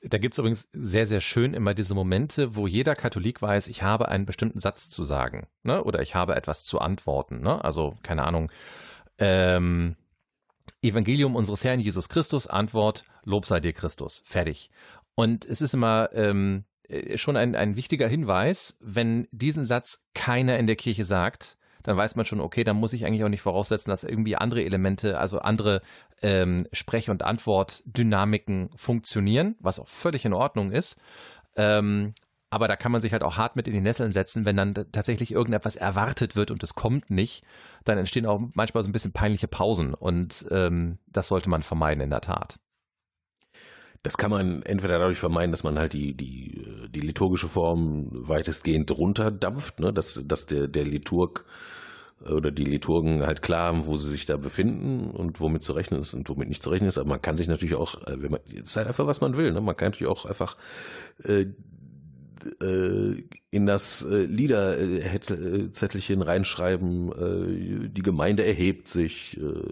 Da gibt es übrigens sehr, sehr schön immer diese Momente, wo jeder Katholik weiß, ich habe einen bestimmten Satz zu sagen ne? oder ich habe etwas zu antworten. Ne? Also, keine Ahnung, ähm, Evangelium unseres Herrn Jesus Christus, Antwort, Lob sei dir Christus. Fertig. Und es ist immer ähm, äh, schon ein, ein wichtiger Hinweis, wenn diesen Satz keiner in der Kirche sagt, dann weiß man schon, okay, dann muss ich eigentlich auch nicht voraussetzen, dass irgendwie andere Elemente, also andere ähm, Sprech- und Antwortdynamiken funktionieren, was auch völlig in Ordnung ist. Ähm, aber da kann man sich halt auch hart mit in die Nesseln setzen, wenn dann tatsächlich irgendetwas erwartet wird und es kommt nicht, dann entstehen auch manchmal so ein bisschen peinliche Pausen und ähm, das sollte man vermeiden in der Tat. Das kann man entweder dadurch vermeiden, dass man halt die, die, die liturgische Form weitestgehend runterdampft, ne? dass, dass der, der Liturg oder die Liturgen halt klar haben, wo sie sich da befinden und womit zu rechnen ist und womit nicht zu rechnen ist. Aber man kann sich natürlich auch, äh, wenn man, es ist halt einfach, was man will. Ne? Man kann natürlich auch einfach äh, äh, in das äh, Liederzettelchen reinschreiben, äh, die Gemeinde erhebt sich, äh,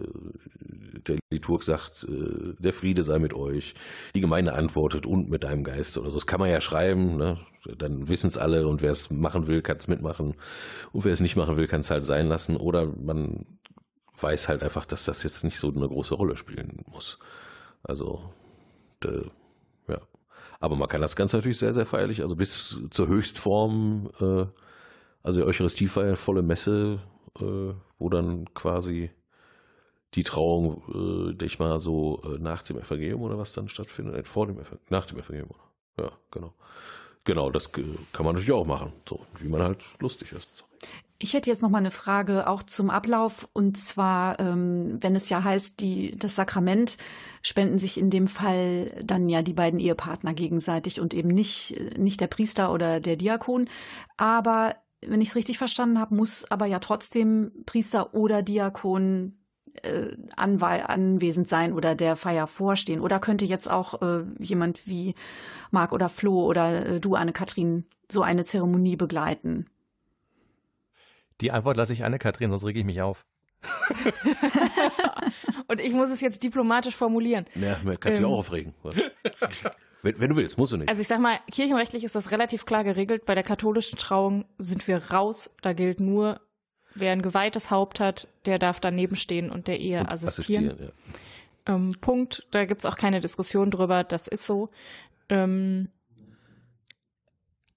der Liturg sagt, äh, der Friede sei mit euch, die Gemeinde antwortet und mit deinem Geist oder so. Das kann man ja schreiben, ne? dann wissen es alle und wer es machen will, kann es mitmachen und wer es nicht machen will, kann es halt sein lassen oder man weiß halt einfach, dass das jetzt nicht so eine große Rolle spielen muss. Also, de, ja. Aber man kann das Ganze natürlich sehr, sehr feierlich, also bis zur Höchstform, äh, also Eucharistiefeier, volle Messe, äh, wo dann quasi die Trauung, äh, denke ich mal, so äh, nach dem Evangelium oder was dann stattfindet, äh, vor dem Evangelium, nach dem Evangelium. Ja, genau. Genau, das kann man natürlich auch machen, so wie man halt lustig ist. Ich hätte jetzt noch mal eine Frage auch zum Ablauf und zwar, ähm, wenn es ja heißt, die das Sakrament spenden sich in dem Fall dann ja die beiden Ehepartner gegenseitig und eben nicht nicht der Priester oder der Diakon, aber wenn ich es richtig verstanden habe, muss aber ja trotzdem Priester oder Diakon äh, anwesend sein oder der Feier vorstehen. Oder könnte jetzt auch äh, jemand wie Marc oder Flo oder äh, du, Anne-Kathrin, so eine Zeremonie begleiten? Die Antwort lasse ich Anne-Kathrin, sonst rege ich mich auf. Und ich muss es jetzt diplomatisch formulieren. Ja, kannst du ähm, auch aufregen. wenn, wenn, du willst, musst du nicht. Also ich sag mal, kirchenrechtlich ist das relativ klar geregelt. Bei der katholischen Trauung sind wir raus. Da gilt nur, wer ein geweihtes Haupt hat, der darf daneben stehen und der Ehe und assistieren. assistieren ja. ähm, Punkt. Da gibt es auch keine Diskussion drüber. Das ist so. Ähm,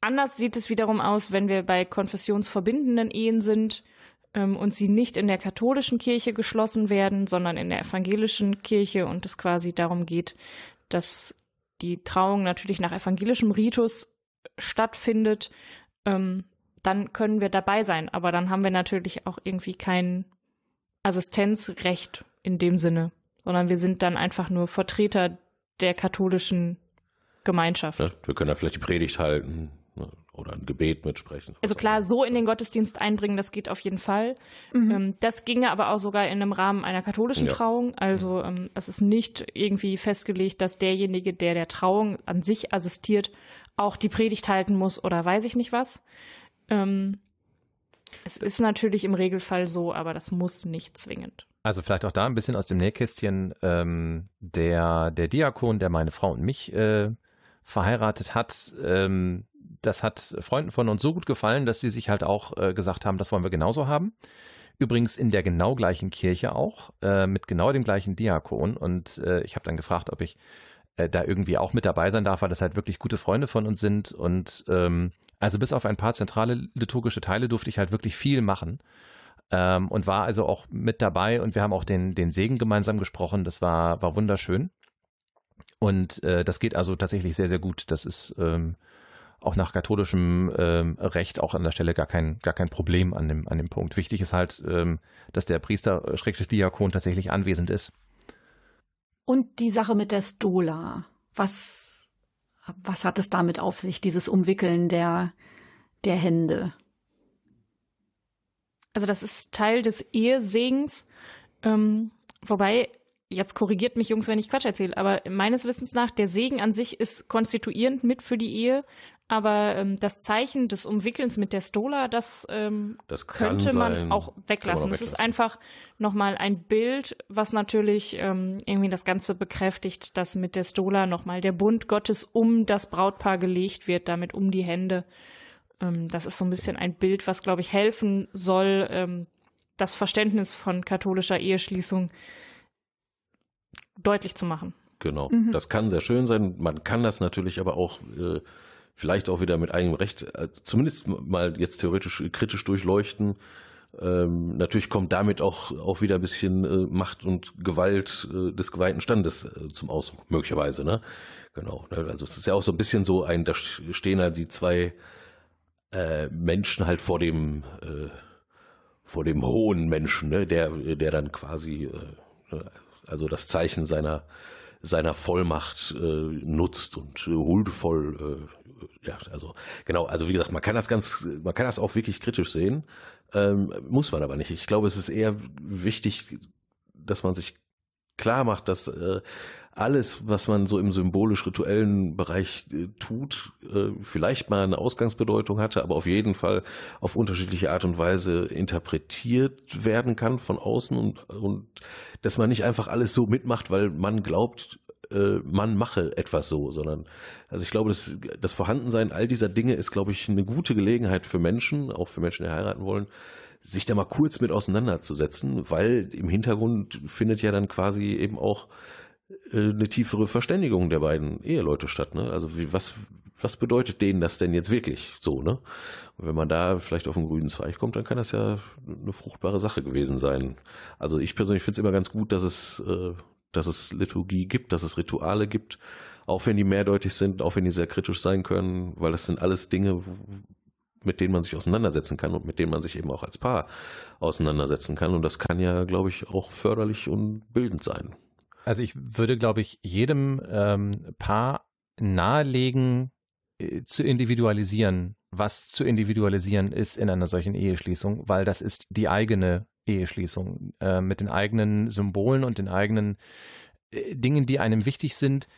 Anders sieht es wiederum aus, wenn wir bei konfessionsverbindenden Ehen sind ähm, und sie nicht in der katholischen Kirche geschlossen werden, sondern in der evangelischen Kirche und es quasi darum geht, dass die Trauung natürlich nach evangelischem Ritus stattfindet, ähm, dann können wir dabei sein. Aber dann haben wir natürlich auch irgendwie kein Assistenzrecht in dem Sinne, sondern wir sind dann einfach nur Vertreter der katholischen Gemeinschaft. Ja, wir können da vielleicht die Predigt halten, oder ein Gebet mitsprechen. Also klar, so in den Gottesdienst einbringen, das geht auf jeden Fall. Mhm. Ähm, das ginge aber auch sogar in einem Rahmen einer katholischen ja. Trauung. Also ähm, es ist nicht irgendwie festgelegt, dass derjenige, der der Trauung an sich assistiert, auch die Predigt halten muss oder weiß ich nicht was. Ähm, es ist natürlich im Regelfall so, aber das muss nicht zwingend. Also vielleicht auch da ein bisschen aus dem Nähkästchen. Ähm, der, der Diakon, der meine Frau und mich äh, verheiratet hat, ähm, das hat Freunden von uns so gut gefallen, dass sie sich halt auch äh, gesagt haben, das wollen wir genauso haben. Übrigens in der genau gleichen Kirche auch, äh, mit genau dem gleichen Diakon. Und äh, ich habe dann gefragt, ob ich äh, da irgendwie auch mit dabei sein darf, weil das halt wirklich gute Freunde von uns sind. Und ähm, also bis auf ein paar zentrale liturgische Teile durfte ich halt wirklich viel machen. Ähm, und war also auch mit dabei und wir haben auch den, den Segen gemeinsam gesprochen. Das war, war wunderschön. Und äh, das geht also tatsächlich sehr, sehr gut. Das ist ähm, auch nach katholischem ähm, Recht auch an der Stelle gar kein, gar kein Problem an dem, an dem Punkt. Wichtig ist halt, ähm, dass der Priester, äh, Schrägstrich Diakon, tatsächlich anwesend ist. Und die Sache mit der Stola. Was, was hat es damit auf sich, dieses Umwickeln der, der Hände? Also das ist Teil des Ehesegens, ähm, wobei jetzt korrigiert mich Jungs, wenn ich Quatsch erzähle, aber meines Wissens nach, der Segen an sich ist konstituierend mit für die Ehe aber ähm, das Zeichen des Umwickelns mit der Stola, das, ähm, das könnte man sein. auch weglassen. Das ist einfach nochmal ein Bild, was natürlich ähm, irgendwie das Ganze bekräftigt, dass mit der Stola nochmal der Bund Gottes um das Brautpaar gelegt wird, damit um die Hände. Ähm, das ist so ein bisschen ein Bild, was, glaube ich, helfen soll, ähm, das Verständnis von katholischer Eheschließung deutlich zu machen. Genau, mhm. das kann sehr schön sein. Man kann das natürlich aber auch äh, vielleicht auch wieder mit eigenem Recht, äh, zumindest mal jetzt theoretisch kritisch durchleuchten. Ähm, natürlich kommt damit auch, auch wieder ein bisschen äh, Macht und Gewalt äh, des geweihten Standes äh, zum Ausdruck, möglicherweise, ne? Genau. Ne? Also es ist ja auch so ein bisschen so ein, da stehen halt die zwei äh, Menschen halt vor dem, äh, vor dem hohen Menschen, ne? der, der dann quasi, ne? also das Zeichen seiner, seiner Vollmacht äh, nutzt und äh, huldvoll ja, also genau, also wie gesagt, man kann das ganz, man kann das auch wirklich kritisch sehen, ähm, muss man aber nicht. Ich glaube, es ist eher wichtig, dass man sich klar macht, dass äh, alles, was man so im symbolisch-rituellen Bereich äh, tut, äh, vielleicht mal eine Ausgangsbedeutung hatte, aber auf jeden Fall auf unterschiedliche Art und Weise interpretiert werden kann von außen und, und dass man nicht einfach alles so mitmacht, weil man glaubt, äh, man mache etwas so, sondern also ich glaube, das, das Vorhandensein all dieser Dinge ist, glaube ich, eine gute Gelegenheit für Menschen, auch für Menschen, die heiraten wollen, sich da mal kurz mit auseinanderzusetzen, weil im Hintergrund findet ja dann quasi eben auch äh, eine tiefere Verständigung der beiden Eheleute statt. Ne? Also wie, was, was bedeutet denen das denn jetzt wirklich so? Ne? Und wenn man da vielleicht auf einen grünen Zweig kommt, dann kann das ja eine fruchtbare Sache gewesen sein. Also ich persönlich finde es immer ganz gut, dass es, äh, dass es Liturgie gibt, dass es Rituale gibt, auch wenn die mehrdeutig sind, auch wenn die sehr kritisch sein können, weil das sind alles Dinge, mit denen man sich auseinandersetzen kann und mit denen man sich eben auch als Paar auseinandersetzen kann. Und das kann ja, glaube ich, auch förderlich und bildend sein. Also ich würde, glaube ich, jedem ähm, Paar nahelegen, äh, zu individualisieren, was zu individualisieren ist in einer solchen Eheschließung, weil das ist die eigene Eheschließung äh, mit den eigenen Symbolen und den eigenen äh, Dingen, die einem wichtig sind,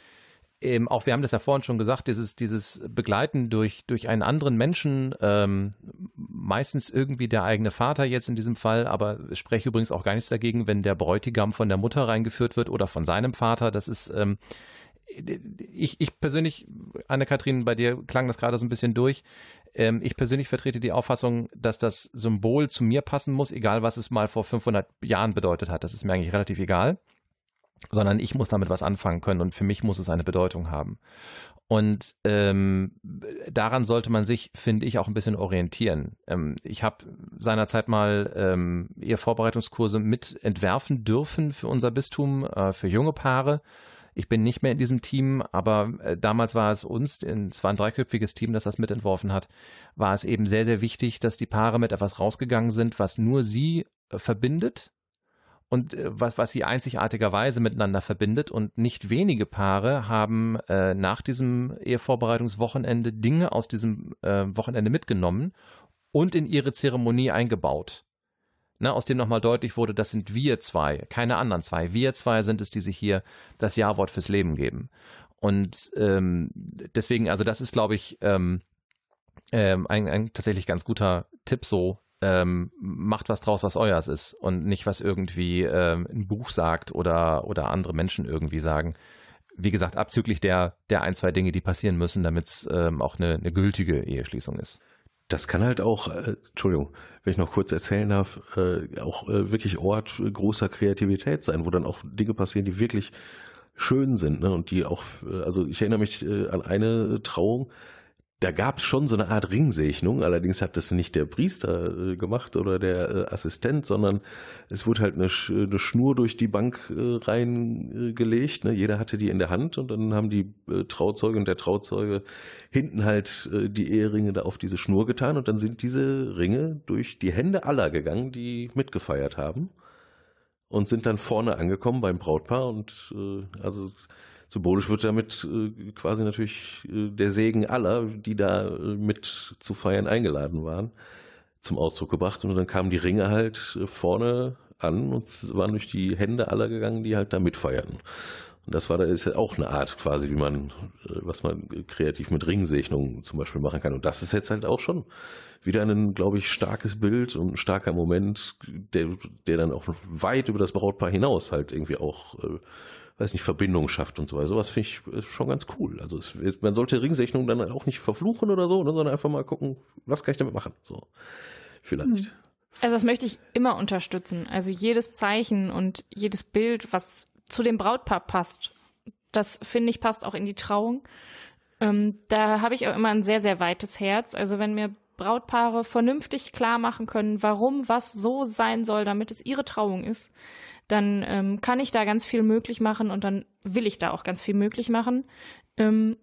ähm, auch wir haben das ja vorhin schon gesagt, dieses, dieses Begleiten durch, durch einen anderen Menschen, ähm, meistens irgendwie der eigene Vater jetzt in diesem Fall, aber ich spreche übrigens auch gar nichts dagegen, wenn der Bräutigam von der Mutter reingeführt wird oder von seinem Vater. Das ist, ähm, ich, ich persönlich, Anne-Kathrin, bei dir klang das gerade so ein bisschen durch. Ähm, ich persönlich vertrete die Auffassung, dass das Symbol zu mir passen muss, egal was es mal vor 500 Jahren bedeutet hat. Das ist mir eigentlich relativ egal sondern ich muss damit was anfangen können und für mich muss es eine Bedeutung haben. Und ähm, daran sollte man sich, finde ich, auch ein bisschen orientieren. Ähm, ich habe seinerzeit mal ähm, eher Vorbereitungskurse mit entwerfen dürfen für unser Bistum, äh, für junge Paare. Ich bin nicht mehr in diesem Team, aber äh, damals war es uns, es war ein dreiköpfiges Team, das das mitentworfen hat, war es eben sehr, sehr wichtig, dass die Paare mit etwas rausgegangen sind, was nur sie äh, verbindet und äh, was, was sie einzigartigerweise miteinander verbindet. Und nicht wenige Paare haben äh, nach diesem Ehevorbereitungswochenende Dinge aus diesem äh, Wochenende mitgenommen und in ihre Zeremonie eingebaut. Na, aus dem nochmal deutlich wurde, das sind wir zwei, keine anderen zwei. Wir zwei sind es, die sich hier das Ja-Wort fürs Leben geben. Und ähm, deswegen, also das ist, glaube ich, ähm, ähm, ein, ein tatsächlich ganz guter Tipp so, ähm, macht was draus, was euers ist und nicht was irgendwie ähm, ein Buch sagt oder, oder andere Menschen irgendwie sagen. Wie gesagt, abzüglich der, der ein, zwei Dinge, die passieren müssen, damit es ähm, auch eine, eine gültige Eheschließung ist. Das kann halt auch, äh, Entschuldigung, wenn ich noch kurz erzählen darf, äh, auch äh, wirklich Ort großer Kreativität sein, wo dann auch Dinge passieren, die wirklich schön sind ne? und die auch, äh, also ich erinnere mich äh, an eine Trauung, da gab es schon so eine Art Ringsegnung, allerdings hat das nicht der Priester äh, gemacht oder der äh, Assistent, sondern es wurde halt eine, eine Schnur durch die Bank äh, reingelegt. Ne? Jeder hatte die in der Hand und dann haben die Trauzeuge und der Trauzeuge hinten halt die Eheringe da auf diese Schnur getan und dann sind diese Ringe durch die Hände aller gegangen, die mitgefeiert haben und sind dann vorne angekommen beim Brautpaar und also symbolisch wird damit äh, quasi natürlich äh, der Segen aller, die da äh, mit zu feiern eingeladen waren, zum Ausdruck gebracht. Und dann kamen die Ringe halt äh, vorne an und waren durch die Hände aller gegangen, die halt da mitfeierten. Und das war da ist ja auch eine Art quasi, wie man, äh, was man kreativ mit Ringsegnungen zum Beispiel machen kann. Und das ist jetzt halt auch schon wieder ein, glaube ich, starkes Bild und ein starker Moment, der, der dann auch weit über das Brautpaar hinaus halt irgendwie auch äh, weiß nicht, Verbindung schafft und so weiter. Sowas finde ich schon ganz cool. Also es, man sollte Ringsegnung dann auch nicht verfluchen oder so, ne, sondern einfach mal gucken, was kann ich damit machen. So, vielleicht. Hm. Also das möchte ich immer unterstützen. Also jedes Zeichen und jedes Bild, was zu dem Brautpaar passt, das finde ich passt auch in die Trauung. Ähm, da habe ich auch immer ein sehr, sehr weites Herz. Also wenn mir Brautpaare vernünftig klar machen können, warum was so sein soll, damit es ihre Trauung ist, dann ähm, kann ich da ganz viel möglich machen und dann will ich da auch ganz viel möglich machen. Ähm,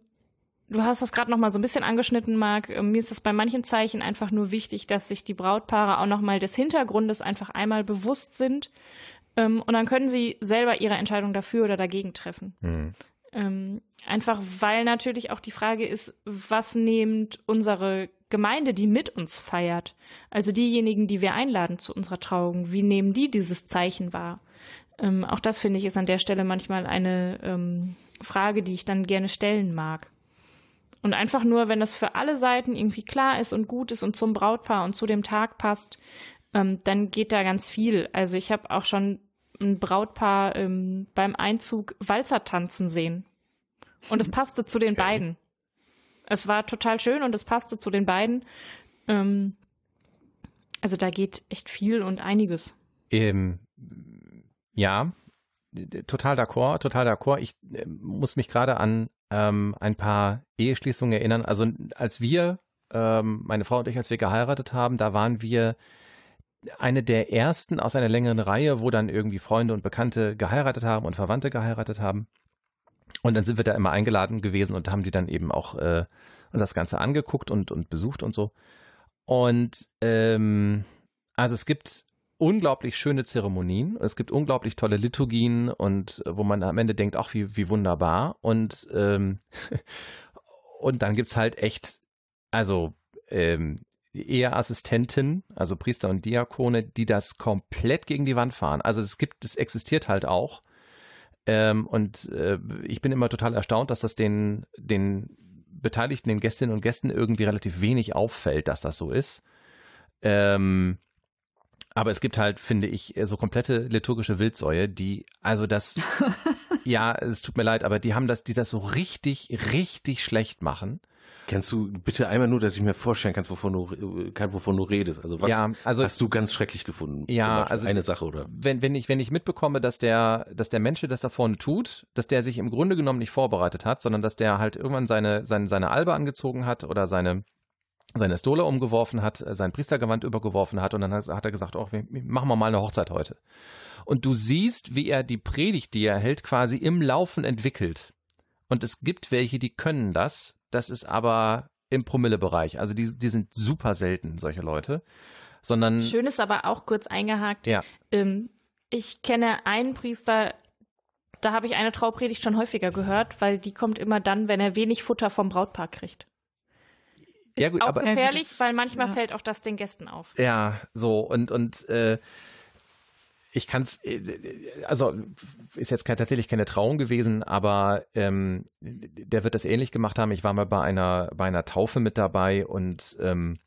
du hast das gerade noch mal so ein bisschen angeschnitten, Marc. Ähm, mir ist das bei manchen Zeichen einfach nur wichtig, dass sich die Brautpaare auch noch mal des Hintergrundes einfach einmal bewusst sind ähm, und dann können sie selber ihre Entscheidung dafür oder dagegen treffen. Mhm. Ähm, einfach weil natürlich auch die Frage ist, was nimmt unsere Gemeinde, die mit uns feiert, also diejenigen, die wir einladen zu unserer Trauung, wie nehmen die dieses Zeichen wahr? Ähm, auch das finde ich ist an der Stelle manchmal eine ähm, Frage, die ich dann gerne stellen mag. Und einfach nur, wenn das für alle Seiten irgendwie klar ist und gut ist und zum Brautpaar und zu dem Tag passt, ähm, dann geht da ganz viel. Also ich habe auch schon ein Brautpaar ähm, beim Einzug Walzer tanzen sehen. Und es passte zu den beiden. Es war total schön und es passte zu den beiden. Ähm, also da geht echt viel und einiges. Ähm, ja, total d'accord, total d'accord. Ich äh, muss mich gerade an ähm, ein paar Eheschließungen erinnern. Also als wir, ähm, meine Frau und ich, als wir geheiratet haben, da waren wir eine der ersten aus einer längeren Reihe, wo dann irgendwie Freunde und Bekannte geheiratet haben und Verwandte geheiratet haben. Und dann sind wir da immer eingeladen gewesen und haben die dann eben auch äh, das Ganze angeguckt und, und besucht und so. Und ähm, also es gibt unglaublich schöne Zeremonien. Es gibt unglaublich tolle Liturgien und äh, wo man am Ende denkt, ach, wie, wie wunderbar. Und, ähm, und dann gibt es halt echt, also ähm, Eheassistenten, also Priester und Diakone, die das komplett gegen die Wand fahren. Also es gibt, es existiert halt auch. Ähm, und äh, ich bin immer total erstaunt, dass das den, den Beteiligten, den Gästinnen und Gästen irgendwie relativ wenig auffällt, dass das so ist. Ähm, aber es gibt halt, finde ich, so komplette liturgische Wildsäue, die, also das, ja, es tut mir leid, aber die haben das, die das so richtig, richtig schlecht machen. Kannst du bitte einmal nur, dass ich mir vorstellen kann, wovon du, kann, wovon du redest? Also was ja, also, hast du ganz schrecklich gefunden? Ja, also eine Sache oder? Wenn, wenn ich, wenn ich mitbekomme, dass der, dass der Mensch, der das da vorne tut, dass der sich im Grunde genommen nicht vorbereitet hat, sondern dass der halt irgendwann seine, seine, seine Albe angezogen hat oder seine, seine Stole umgeworfen hat, äh, sein Priestergewand übergeworfen hat und dann hat, er gesagt, oh, machen wir mal eine Hochzeit heute. Und du siehst, wie er die Predigt, die er hält, quasi im Laufen entwickelt. Und es gibt welche, die können das. Das ist aber im Promillebereich. Also die, die sind super selten, solche Leute. Sondern. Schön ist aber auch kurz eingehakt. Ja. Ähm, ich kenne einen Priester, da habe ich eine Traupredigt schon häufiger gehört, weil die kommt immer dann, wenn er wenig Futter vom Brautpaar kriegt ja, gut, auch aber gefährlich, das, weil manchmal ja. fällt auch das den Gästen auf. Ja, so und und äh, ich kann es, äh, also ist jetzt kein, tatsächlich keine Trauung gewesen, aber ähm, der wird das ähnlich gemacht haben. Ich war mal bei einer bei einer Taufe mit dabei und ähm,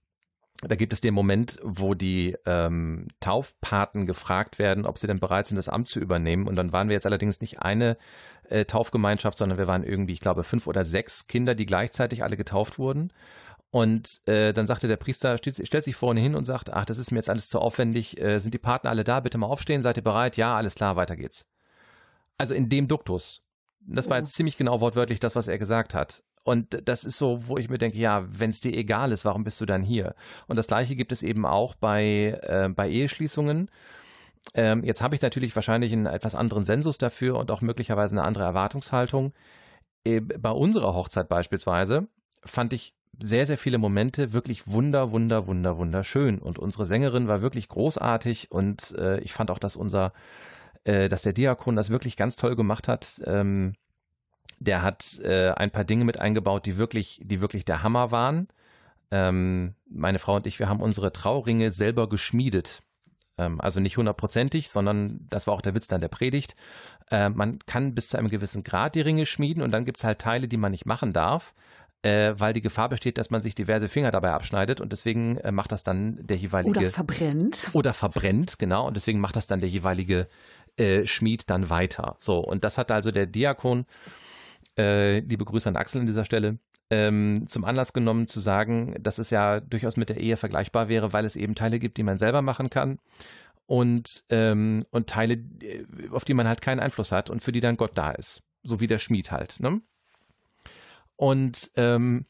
da gibt es den Moment, wo die ähm, Taufpaten gefragt werden, ob sie denn bereit sind, das Amt zu übernehmen. Und dann waren wir jetzt allerdings nicht eine äh, Taufgemeinschaft, sondern wir waren irgendwie, ich glaube, fünf oder sechs Kinder, die gleichzeitig alle getauft wurden. Und äh, dann sagte der Priester, stellt, stellt, sich vorne hin und sagt, ach, das ist mir jetzt alles zu aufwendig, äh, sind die Partner alle da, bitte mal aufstehen, seid ihr bereit? Ja, alles klar, weiter geht's. Also in dem Duktus. Das war jetzt oh. ziemlich genau wortwörtlich das, was er gesagt hat. Und das ist so, wo ich mir denke, ja, wenn es dir egal ist, warum bist du dann hier? Und das gleiche gibt es eben auch bei, äh, bei Eheschließungen. Ähm, jetzt habe ich natürlich wahrscheinlich einen etwas anderen Sensus dafür und auch möglicherweise eine andere Erwartungshaltung. Äh, bei unserer Hochzeit beispielsweise fand ich sehr, sehr viele Momente wirklich wunder, wunder, wunder, wunderschön. Und unsere Sängerin war wirklich großartig und äh, ich fand auch, dass unser, äh, dass der Diakon das wirklich ganz toll gemacht hat. Ähm, der hat äh, ein paar Dinge mit eingebaut, die wirklich, die wirklich der Hammer waren. Ähm, meine Frau und ich, wir haben unsere Trauringe selber geschmiedet. Ähm, also nicht hundertprozentig, sondern das war auch der Witz dann der Predigt. Äh, man kann bis zu einem gewissen Grad die Ringe schmieden und dann gibt es halt Teile, die man nicht machen darf äh, weil die Gefahr besteht, dass man sich diverse Finger dabei abschneidet und deswegen äh, macht das dann der jeweilige. Oder verbrennt. Oder verbrennt, genau. Und deswegen macht das dann der jeweilige äh, Schmied dann weiter. So, und das hat also der Diakon, äh, liebe Grüße an Axel an dieser Stelle, ähm, zum Anlass genommen zu sagen, dass es ja durchaus mit der Ehe vergleichbar wäre, weil es eben Teile gibt, die man selber machen kann und, ähm, und Teile, äh, auf die man halt keinen Einfluss hat und für die dann Gott da ist. So wie der Schmied halt. Ne? Und ähm,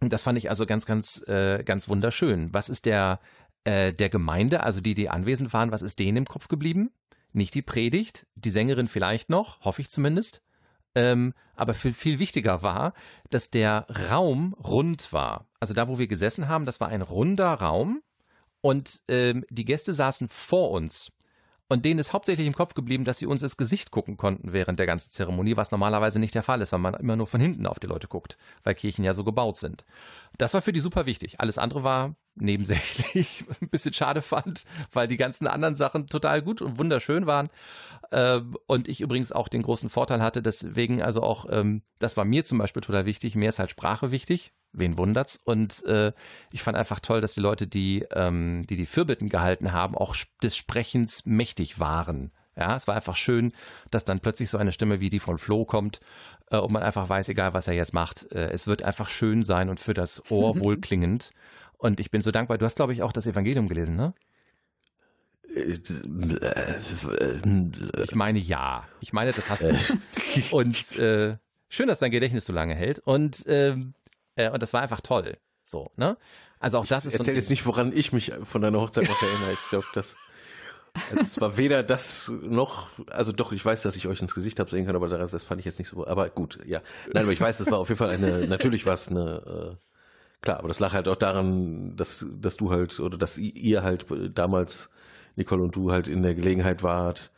das fand ich also ganz, ganz, äh, ganz wunderschön. Was ist der, äh, der Gemeinde, also die, die anwesend waren, was ist denen im Kopf geblieben? Nicht die Predigt, die Sängerin vielleicht noch, hoffe ich zumindest. Ähm, aber viel, viel wichtiger war, dass der Raum rund war. Also da, wo wir gesessen haben, das war ein runder Raum und ähm, die Gäste saßen vor uns. Und denen ist hauptsächlich im Kopf geblieben, dass sie uns ins Gesicht gucken konnten während der ganzen Zeremonie, was normalerweise nicht der Fall ist, weil man immer nur von hinten auf die Leute guckt, weil Kirchen ja so gebaut sind. Das war für die super wichtig. Alles andere war nebensächlich ein bisschen schade fand, weil die ganzen anderen Sachen total gut und wunderschön waren. Ähm, und ich übrigens auch den großen Vorteil hatte, deswegen also auch, ähm, das war mir zum Beispiel total wichtig, mir ist halt Sprache wichtig. Wen wundert's? Und äh, ich fand einfach toll, dass die Leute, die ähm, die, die Fürbitten gehalten haben, auch des Sprechens mächtig waren. Ja, es war einfach schön, dass dann plötzlich so eine Stimme wie die von Flo kommt äh, und man einfach weiß, egal was er jetzt macht, äh, es wird einfach schön sein und für das Ohr wohlklingend. Und ich bin so dankbar. Du hast, glaube ich, auch das Evangelium gelesen, ne? Ich meine ja. Ich meine, das hast du. und äh, schön, dass dein Gedächtnis so lange hält. Und, ähm, äh, und das war einfach toll. So, ne? Also auch das ich ist. Erzähl so jetzt nicht, woran ich mich von deiner Hochzeit noch erinnere. Ich glaube, das. Also es war weder das noch, also doch, ich weiß, dass ich euch ins Gesicht habe sehen können, aber das, das fand ich jetzt nicht so. Aber gut, ja. Nein, aber ich weiß, es war auf jeden Fall eine, natürlich war es eine, äh, klar, aber das lag halt auch daran, dass, dass du halt, oder dass ihr halt damals, Nicole und du halt in der Gelegenheit wart,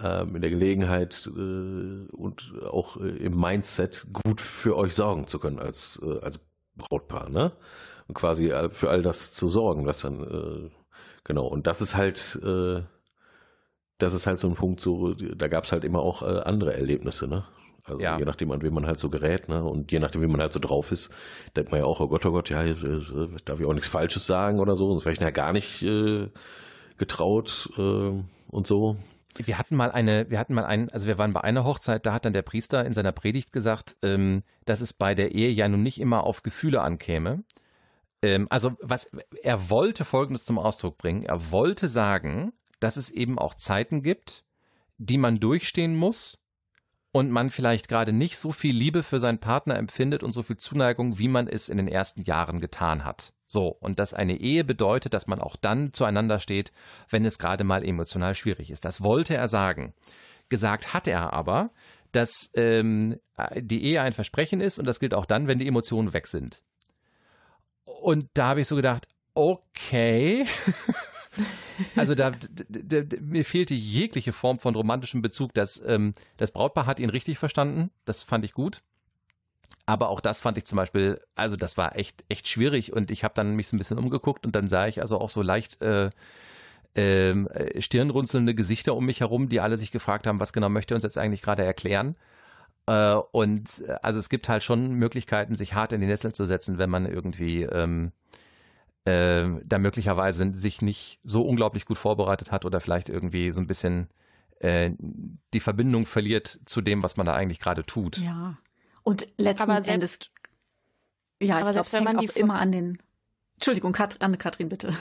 ähm, in der Gelegenheit äh, und auch äh, im Mindset gut für euch sorgen zu können als, äh, als Brautpaar, ne? Und quasi äh, für all das zu sorgen, was dann äh, Genau, und das ist halt, äh, das ist halt so ein Punkt, so, da gab es halt immer auch andere Erlebnisse, ne? Also ja. je nachdem, an wen man halt so gerät, ne? Und je nachdem, wie man halt so drauf ist, denkt man ja auch, oh Gott, oh Gott, ja, darf ich auch nichts Falsches sagen oder so, sonst wäre ich ja gar nicht äh, getraut äh, und so. Wir hatten mal eine, wir hatten mal einen, also wir waren bei einer Hochzeit, da hat dann der Priester in seiner Predigt gesagt, ähm, dass es bei der Ehe ja nun nicht immer auf Gefühle ankäme, ähm, also was er wollte Folgendes zum Ausdruck bringen. Er wollte sagen, dass es eben auch Zeiten gibt, die man durchstehen muss und man vielleicht gerade nicht so viel Liebe für seinen Partner empfindet und so viel Zuneigung, wie man es in den ersten Jahren getan hat. So, und dass eine Ehe bedeutet, dass man auch dann zueinander steht, wenn es gerade mal emotional schwierig ist. Das wollte er sagen. Gesagt hat er aber, dass ähm, die Ehe ein Versprechen ist und das gilt auch dann, wenn die Emotionen weg sind. Und da habe ich so gedacht, okay. also da, da, da, mir fehlte jegliche Form von romantischem Bezug. Das, ähm, das Brautpaar hat ihn richtig verstanden. Das fand ich gut. Aber auch das fand ich zum Beispiel, also das war echt, echt schwierig. Und ich habe dann mich so ein bisschen umgeguckt und dann sah ich also auch so leicht äh, ähm, äh, stirnrunzelnde Gesichter um mich herum, die alle sich gefragt haben, was genau möchte er uns jetzt eigentlich gerade erklären. Äh, und äh, also es gibt halt schon Möglichkeiten, sich hart in die Nesseln zu setzen, wenn man irgendwie ähm, äh, da möglicherweise sich nicht so unglaublich gut vorbereitet hat oder vielleicht irgendwie so ein bisschen äh, die Verbindung verliert zu dem, was man da eigentlich gerade tut. Ja. Und letzten aber Endes. Ja, ich glaube, es hängt auch immer an den. Entschuldigung, Kat Anne-Kathrin, bitte.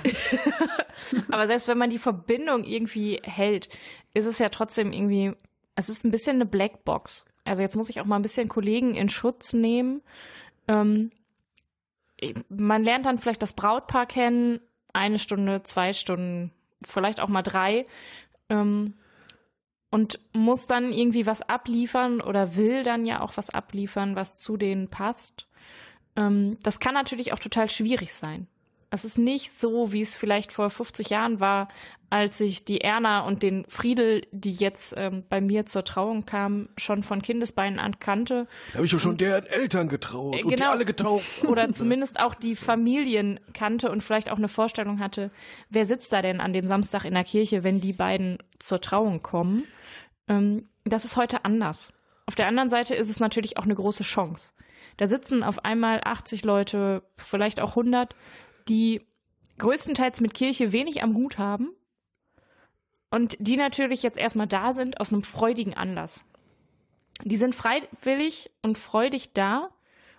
aber selbst wenn man die Verbindung irgendwie hält, ist es ja trotzdem irgendwie, es ist ein bisschen eine Blackbox. Also jetzt muss ich auch mal ein bisschen Kollegen in Schutz nehmen. Ähm, man lernt dann vielleicht das Brautpaar kennen, eine Stunde, zwei Stunden, vielleicht auch mal drei. Ähm, und muss dann irgendwie was abliefern oder will dann ja auch was abliefern, was zu denen passt. Ähm, das kann natürlich auch total schwierig sein. Es ist nicht so, wie es vielleicht vor 50 Jahren war, als ich die Erna und den Friedel, die jetzt ähm, bei mir zur Trauung kamen, schon von Kindesbeinen an kannte. Da habe ich ja schon deren Eltern getraut äh, und die genau. alle getauft. Oder zumindest auch die Familien kannte und vielleicht auch eine Vorstellung hatte, wer sitzt da denn an dem Samstag in der Kirche, wenn die beiden zur Trauung kommen. Ähm, das ist heute anders. Auf der anderen Seite ist es natürlich auch eine große Chance. Da sitzen auf einmal 80 Leute, vielleicht auch 100, die größtenteils mit Kirche wenig am Hut haben und die natürlich jetzt erstmal da sind aus einem freudigen Anlass. Die sind freiwillig und freudig da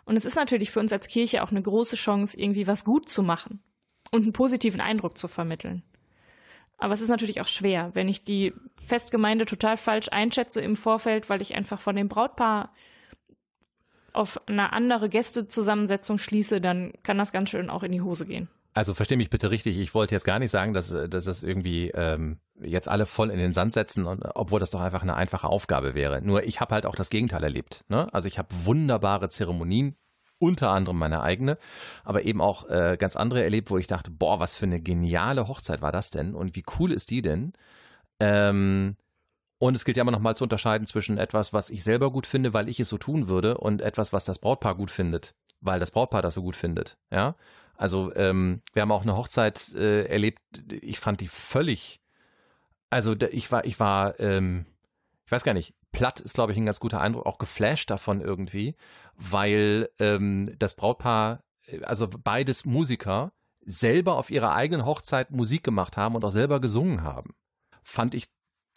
und es ist natürlich für uns als Kirche auch eine große Chance, irgendwie was gut zu machen und einen positiven Eindruck zu vermitteln. Aber es ist natürlich auch schwer, wenn ich die Festgemeinde total falsch einschätze im Vorfeld, weil ich einfach von dem Brautpaar auf eine andere Gästezusammensetzung schließe, dann kann das ganz schön auch in die Hose gehen. Also verstehe mich bitte richtig. Ich wollte jetzt gar nicht sagen, dass, dass das irgendwie ähm, jetzt alle voll in den Sand setzen, und, obwohl das doch einfach eine einfache Aufgabe wäre. Nur ich habe halt auch das Gegenteil erlebt. Ne? Also ich habe wunderbare Zeremonien, unter anderem meine eigene, aber eben auch äh, ganz andere erlebt, wo ich dachte, boah, was für eine geniale Hochzeit war das denn und wie cool ist die denn? Ähm, und es gilt ja immer noch mal zu unterscheiden zwischen etwas, was ich selber gut finde, weil ich es so tun würde, und etwas, was das Brautpaar gut findet, weil das Brautpaar das so gut findet. Ja. Also ähm, wir haben auch eine Hochzeit äh, erlebt. Ich fand die völlig, also ich war, ich war, ähm, ich weiß gar nicht. Platt ist, glaube ich, ein ganz guter Eindruck, auch geflasht davon irgendwie, weil ähm, das Brautpaar, äh, also beides Musiker, selber auf ihrer eigenen Hochzeit Musik gemacht haben und auch selber gesungen haben. Fand ich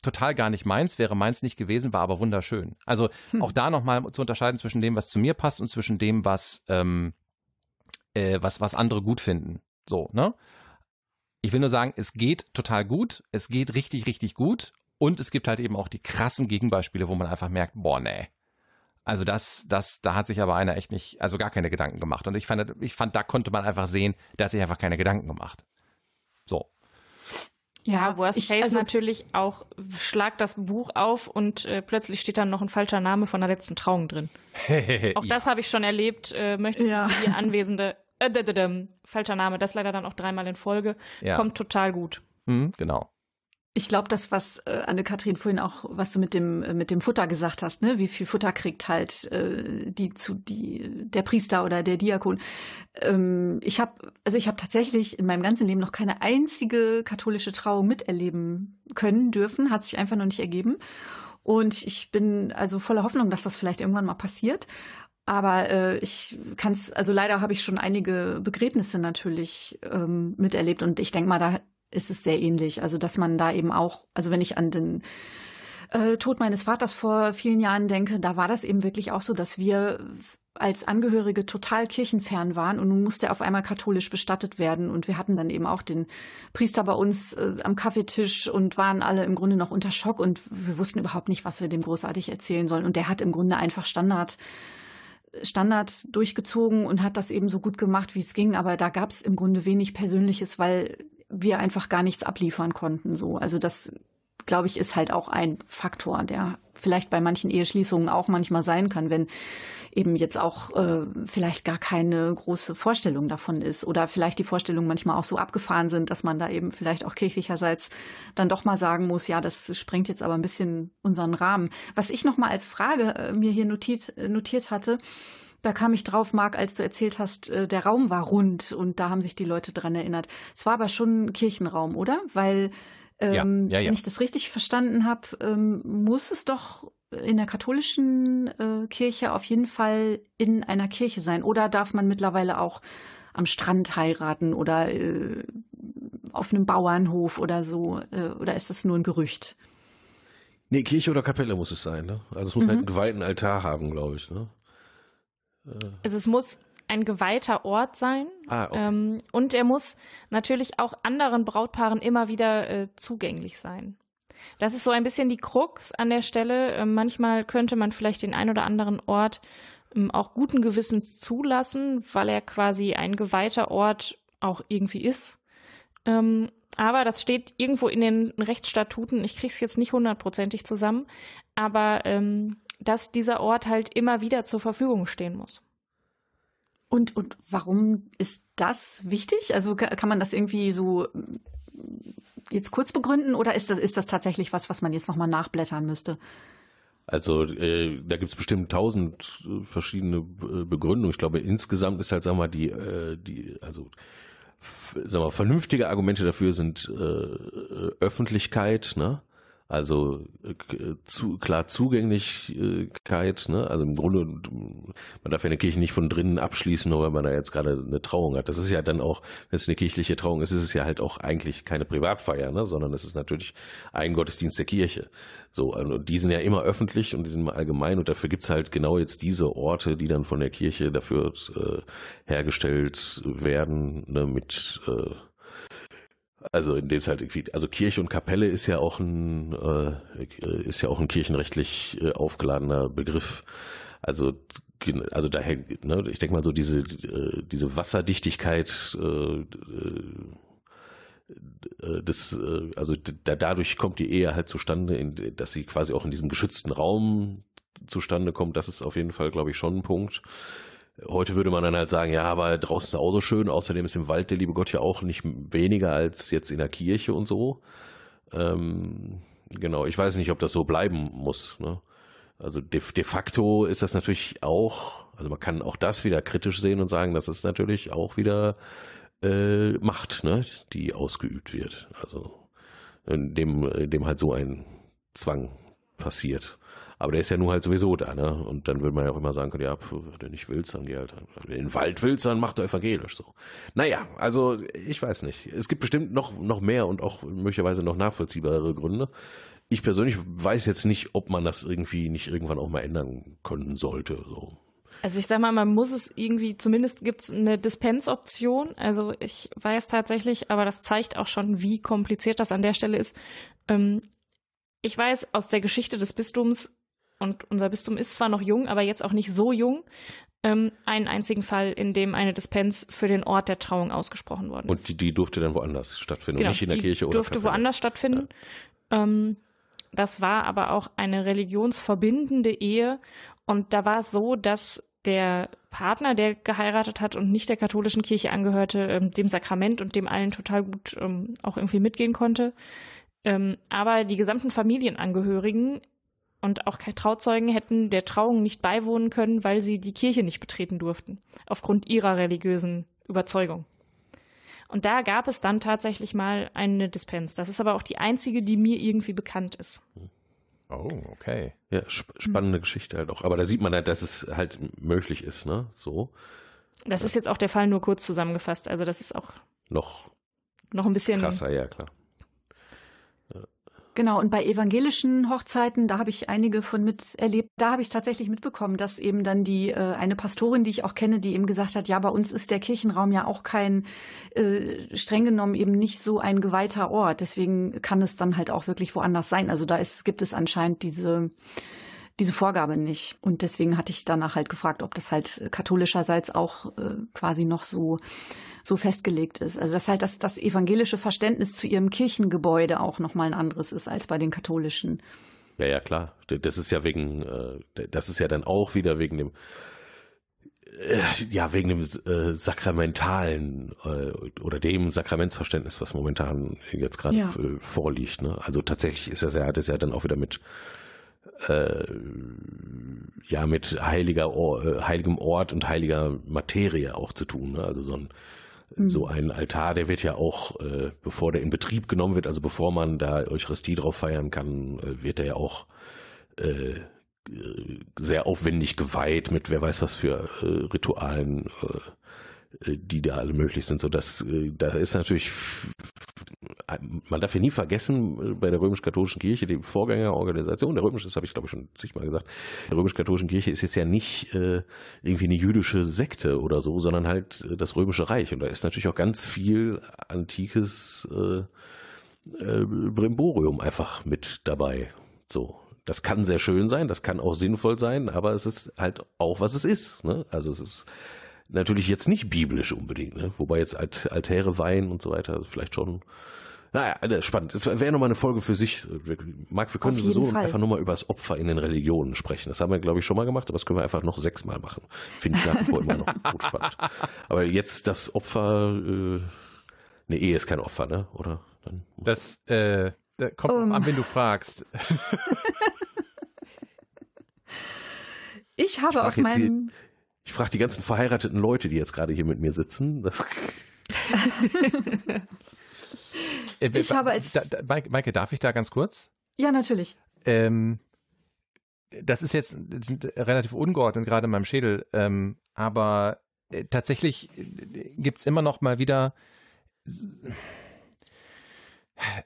total gar nicht meins, wäre meins nicht gewesen, war aber wunderschön. Also hm. auch da nochmal zu unterscheiden zwischen dem, was zu mir passt und zwischen dem, was, ähm, äh, was, was andere gut finden. So, ne? Ich will nur sagen, es geht total gut, es geht richtig, richtig gut und es gibt halt eben auch die krassen Gegenbeispiele, wo man einfach merkt, boah, nee. Also das, das, da hat sich aber einer echt nicht, also gar keine Gedanken gemacht. Und ich fand, ich fand, da konnte man einfach sehen, der hat sich einfach keine Gedanken gemacht. So. Ja, Worst ich, Case also, natürlich auch, schlag das Buch auf und äh, plötzlich steht dann noch ein falscher Name von der letzten Trauung drin. auch das habe ich schon erlebt, äh, möchte ja. die Anwesende, äh, falscher Name, das leider dann auch dreimal in Folge, ja. kommt total gut. Mhm, genau. Ich glaube, das, was äh, Anne-Kathrin vorhin auch, was du mit dem äh, mit dem Futter gesagt hast, ne, wie viel Futter kriegt halt äh, die zu die der Priester oder der Diakon. Ähm, ich habe also ich habe tatsächlich in meinem ganzen Leben noch keine einzige katholische Trauung miterleben können dürfen, hat sich einfach noch nicht ergeben. Und ich bin also voller Hoffnung, dass das vielleicht irgendwann mal passiert. Aber äh, ich kann es, also leider habe ich schon einige Begräbnisse natürlich ähm, miterlebt und ich denke mal, da ist es sehr ähnlich. Also, dass man da eben auch, also wenn ich an den äh, Tod meines Vaters vor vielen Jahren denke, da war das eben wirklich auch so, dass wir als Angehörige total kirchenfern waren und nun musste er auf einmal katholisch bestattet werden. Und wir hatten dann eben auch den Priester bei uns äh, am Kaffeetisch und waren alle im Grunde noch unter Schock und wir wussten überhaupt nicht, was wir dem großartig erzählen sollen. Und der hat im Grunde einfach Standard Standard durchgezogen und hat das eben so gut gemacht, wie es ging, aber da gab es im Grunde wenig Persönliches, weil wir einfach gar nichts abliefern konnten. So, also das glaube ich, ist halt auch ein Faktor, der vielleicht bei manchen Eheschließungen auch manchmal sein kann, wenn eben jetzt auch äh, vielleicht gar keine große Vorstellung davon ist oder vielleicht die Vorstellungen manchmal auch so abgefahren sind, dass man da eben vielleicht auch kirchlicherseits dann doch mal sagen muss, ja, das sprengt jetzt aber ein bisschen unseren Rahmen. Was ich noch mal als Frage äh, mir hier notiert, notiert hatte, da kam ich drauf, Marc, als du erzählt hast, äh, der Raum war rund und da haben sich die Leute dran erinnert. Es war aber schon ein Kirchenraum, oder? Weil, ähm, ja, ja, ja. wenn ich das richtig verstanden habe, ähm, muss es doch in der katholischen äh, Kirche auf jeden Fall in einer Kirche sein. Oder darf man mittlerweile auch am Strand heiraten oder äh, auf einem Bauernhof oder so? Äh, oder ist das nur ein Gerücht? Nee, Kirche oder Kapelle muss es sein. Ne? Also es muss mhm. halt einen geweihten Altar haben, glaube ich. Ne? Also es muss ein geweihter Ort sein. Ah, okay. ähm, und er muss natürlich auch anderen Brautpaaren immer wieder äh, zugänglich sein. Das ist so ein bisschen die Krux an der Stelle. Ähm, manchmal könnte man vielleicht den ein oder anderen Ort ähm, auch guten Gewissens zulassen, weil er quasi ein geweihter Ort auch irgendwie ist. Ähm, aber das steht irgendwo in den Rechtsstatuten. Ich kriege es jetzt nicht hundertprozentig zusammen. Aber ähm, dass dieser Ort halt immer wieder zur Verfügung stehen muss. Und, und warum ist das wichtig? Also kann man das irgendwie so mm, jetzt kurz begründen oder ist das, ist das tatsächlich was, was man jetzt nochmal nachblättern müsste? Also äh, da gibt es bestimmt tausend äh, verschiedene äh, Begründungen. Ich glaube, insgesamt ist halt, sagen wir mal, die, äh, die, also sagen wir, vernünftige Argumente dafür sind äh, Öffentlichkeit, ne? Also äh, zu, klar Zugänglichkeit, ne? Also im Grunde, man darf ja eine Kirche nicht von drinnen abschließen, nur weil man da jetzt gerade eine Trauung hat. Das ist ja dann auch, wenn es eine kirchliche Trauung ist, ist es ja halt auch eigentlich keine Privatfeier, ne? sondern es ist natürlich ein Gottesdienst der Kirche. So, und die sind ja immer öffentlich und die sind immer allgemein und dafür gibt's halt genau jetzt diese Orte, die dann von der Kirche dafür äh, hergestellt werden, ne? mit äh, also in dem es halt irgendwie, also Kirche und Kapelle ist ja auch ein äh, ist ja auch ein kirchenrechtlich äh, aufgeladener Begriff. Also also daher, ne, ich denke mal so diese äh, diese Wasserdichtigkeit äh, das, also da, dadurch kommt die Ehe halt zustande, in, dass sie quasi auch in diesem geschützten Raum zustande kommt. Das ist auf jeden Fall, glaube ich, schon ein Punkt. Heute würde man dann halt sagen, ja, aber draußen ist auch so schön. Außerdem ist im Wald der liebe Gott ja auch nicht weniger als jetzt in der Kirche und so. Ähm, genau, ich weiß nicht, ob das so bleiben muss. Ne? Also de, de, facto ist das natürlich auch, Also man kann auch das wieder kritisch sehen und sagen, das ist natürlich auch wieder äh, Macht, ne, die ausgeübt wird. Also dem, dem halt so ein Zwang passiert. Aber der ist ja nur halt sowieso da, ne? Und dann will man ja auch immer sagen können, ja, pf, wenn du nicht willst, dann geh halt in den Wald willst, dann mach du evangelisch so. Naja, also ich weiß nicht. Es gibt bestimmt noch, noch mehr und auch möglicherweise noch nachvollziehbare Gründe. Ich persönlich weiß jetzt nicht, ob man das irgendwie nicht irgendwann auch mal ändern können sollte. So. Also ich sag mal, man muss es irgendwie, zumindest gibt es eine Dispensoption. Also ich weiß tatsächlich, aber das zeigt auch schon, wie kompliziert das an der Stelle ist. Ähm, ich weiß aus der Geschichte des Bistums, und unser Bistum ist zwar noch jung, aber jetzt auch nicht so jung, ähm, einen einzigen Fall, in dem eine Dispens für den Ort der Trauung ausgesprochen worden ist. Und die, die durfte dann woanders stattfinden, genau, nicht in der Kirche oder durfte woanders stattfinden. Ähm, das war aber auch eine religionsverbindende Ehe. Und da war es so, dass der Partner, der geheiratet hat und nicht der katholischen Kirche angehörte, ähm, dem Sakrament und dem allen total gut ähm, auch irgendwie mitgehen konnte. Ähm, aber die gesamten Familienangehörigen und auch keine Trauzeugen hätten der Trauung nicht beiwohnen können, weil sie die Kirche nicht betreten durften, aufgrund ihrer religiösen Überzeugung. Und da gab es dann tatsächlich mal eine Dispens. Das ist aber auch die einzige, die mir irgendwie bekannt ist. Oh, okay. Ja, sp spannende Geschichte halt auch. Aber da sieht man halt, dass es halt möglich ist, ne? So. Das ist jetzt auch der Fall nur kurz zusammengefasst. Also das ist auch Noch noch ein bisschen krasser, ja klar. Genau, und bei evangelischen Hochzeiten, da habe ich einige von miterlebt, da habe ich tatsächlich mitbekommen, dass eben dann die äh, eine Pastorin, die ich auch kenne, die eben gesagt hat, ja, bei uns ist der Kirchenraum ja auch kein äh, streng genommen eben nicht so ein geweihter Ort. Deswegen kann es dann halt auch wirklich woanders sein. Also da ist, gibt es anscheinend diese diese Vorgabe nicht. Und deswegen hatte ich danach halt gefragt, ob das halt katholischerseits auch äh, quasi noch so so festgelegt ist. Also dass halt das, das evangelische Verständnis zu ihrem Kirchengebäude auch nochmal ein anderes ist als bei den katholischen. Ja, ja, klar. Das ist ja wegen, äh, das ist ja dann auch wieder wegen dem, äh, ja, wegen dem äh, sakramentalen oder dem Sakramentsverständnis, was momentan jetzt gerade Ja. vorliegt. Ne? Also tatsächlich ist das ja, hat es ja dann auch wieder mit äh, ja mit heiliger Or, heiligem Ort und heiliger Materie auch zu tun. Ne? Also so ein so ein Altar, der wird ja auch, äh, bevor der in Betrieb genommen wird, also bevor man da Eucharistie drauf feiern kann, äh, wird er ja auch äh, äh, sehr aufwendig geweiht mit wer weiß was für äh, Ritualen, äh, äh, die da alle möglich sind. So dass äh, da ist natürlich, man darf ja nie vergessen, äh, bei der römisch-katholischen Kirche, die Vorgängerorganisation der römischen, das habe ich glaube ich schon zigmal gesagt, der römisch-katholischen Kirche ist jetzt ja nicht äh, irgendwie eine jüdische Sekte oder so, sondern halt äh, das römische Reich. Und da ist natürlich auch ganz viel antikes äh, äh, Brimborium einfach mit dabei. So. Das kann sehr schön sein, das kann auch sinnvoll sein, aber es ist halt auch, was es ist. Ne? Also es ist natürlich jetzt nicht biblisch unbedingt, ne? wobei jetzt Alt Altäre weihen und so weiter vielleicht schon. Naja, das ist spannend. Es wäre nochmal eine Folge für sich. Marc, wir können sowieso Fall. einfach nur mal über das Opfer in den Religionen sprechen. Das haben wir, glaube ich, schon mal gemacht, aber das können wir einfach noch sechsmal machen. Finde ich nach wie vor immer noch gut spannend. Aber jetzt das Opfer, äh, eine Ehe ist kein Opfer, ne? Oder? Dann Das äh, da kommt Ähm. an, wenn du fragst. Ich habe frag auf meinem Ich frage die ganzen verheirateten Leute, die jetzt gerade hier mit mir sitzen. Das, Äh, Ich habe als- da, da, Maike, Maike, darf ich da ganz kurz? Ja, natürlich. Ähm, das ist jetzt das sind relativ ungeordnet gerade in meinem Schädel, ähm, aber äh, tatsächlich gibt es immer noch mal wieder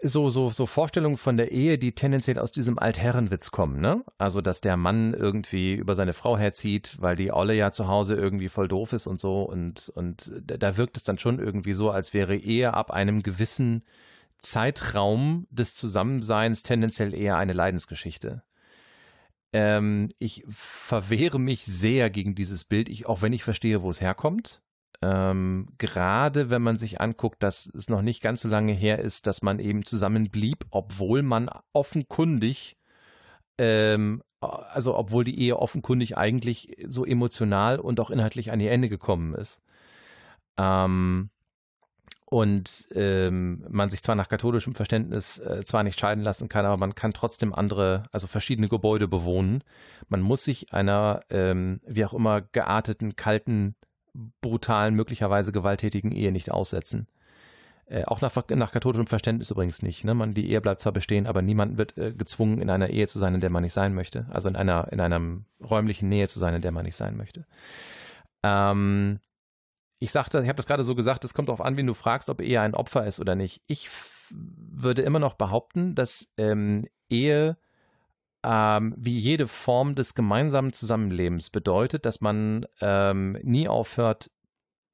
so, so, so Vorstellungen von der Ehe, die tendenziell aus diesem Altherrenwitz kommen, ne? Also, dass der Mann irgendwie über seine Frau herzieht, weil die Olle ja zu Hause irgendwie voll doof ist und so. Und, und da wirkt es dann schon irgendwie so, als wäre Ehe ab einem gewissen Zeitraum des Zusammenseins tendenziell eher eine Leidensgeschichte. Ähm, ich verwehre mich sehr gegen dieses Bild, ich, auch wenn ich verstehe, wo es herkommt. Ähm, gerade wenn man sich anguckt, dass es noch nicht ganz so lange her ist, dass man eben zusammenblieb, obwohl man offenkundig, ähm, also obwohl die Ehe offenkundig eigentlich so emotional und auch inhaltlich an ihr Ende gekommen ist. Ähm, und ähm, man sich zwar nach katholischem Verständnis äh, zwar nicht scheiden lassen kann, aber man kann trotzdem andere, also verschiedene Gebäude bewohnen. Man muss sich einer, ähm, wie auch immer, gearteten, kalten, brutalen, möglicherweise gewalttätigen Ehe nicht aussetzen. Äh, auch nach, nach katholischem Verständnis übrigens nicht. Ne? Man, die Ehe bleibt zwar bestehen, aber niemand wird äh, gezwungen, in einer Ehe zu sein, in der man nicht sein möchte. Also in einer, in einer räumlichen Nähe zu sein, in der man nicht sein möchte. Ähm, ich sagte, ich habe das gerade so gesagt, es kommt darauf an, wen du fragst, ob Ehe ein Opfer ist oder nicht. Ich würde immer noch behaupten, dass ähm, Ehe ähm, wie jede Form des gemeinsamen Zusammenlebens bedeutet, dass man ähm, nie aufhört,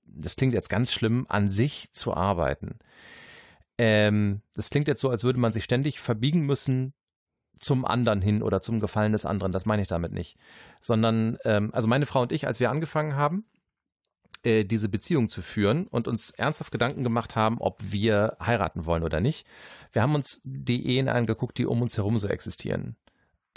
das klingt jetzt ganz schlimm, an sich zu arbeiten. Ähm, das klingt jetzt so, als würde man sich ständig verbiegen müssen zum anderen hin oder zum Gefallen des anderen. Das meine ich damit nicht. Sondern, ähm, also meine Frau und ich, als wir angefangen haben, äh, diese Beziehung zu führen und uns ernsthaft Gedanken gemacht haben, ob wir heiraten wollen oder nicht. Wir haben uns die Ehen angeguckt, die um uns herum so existieren.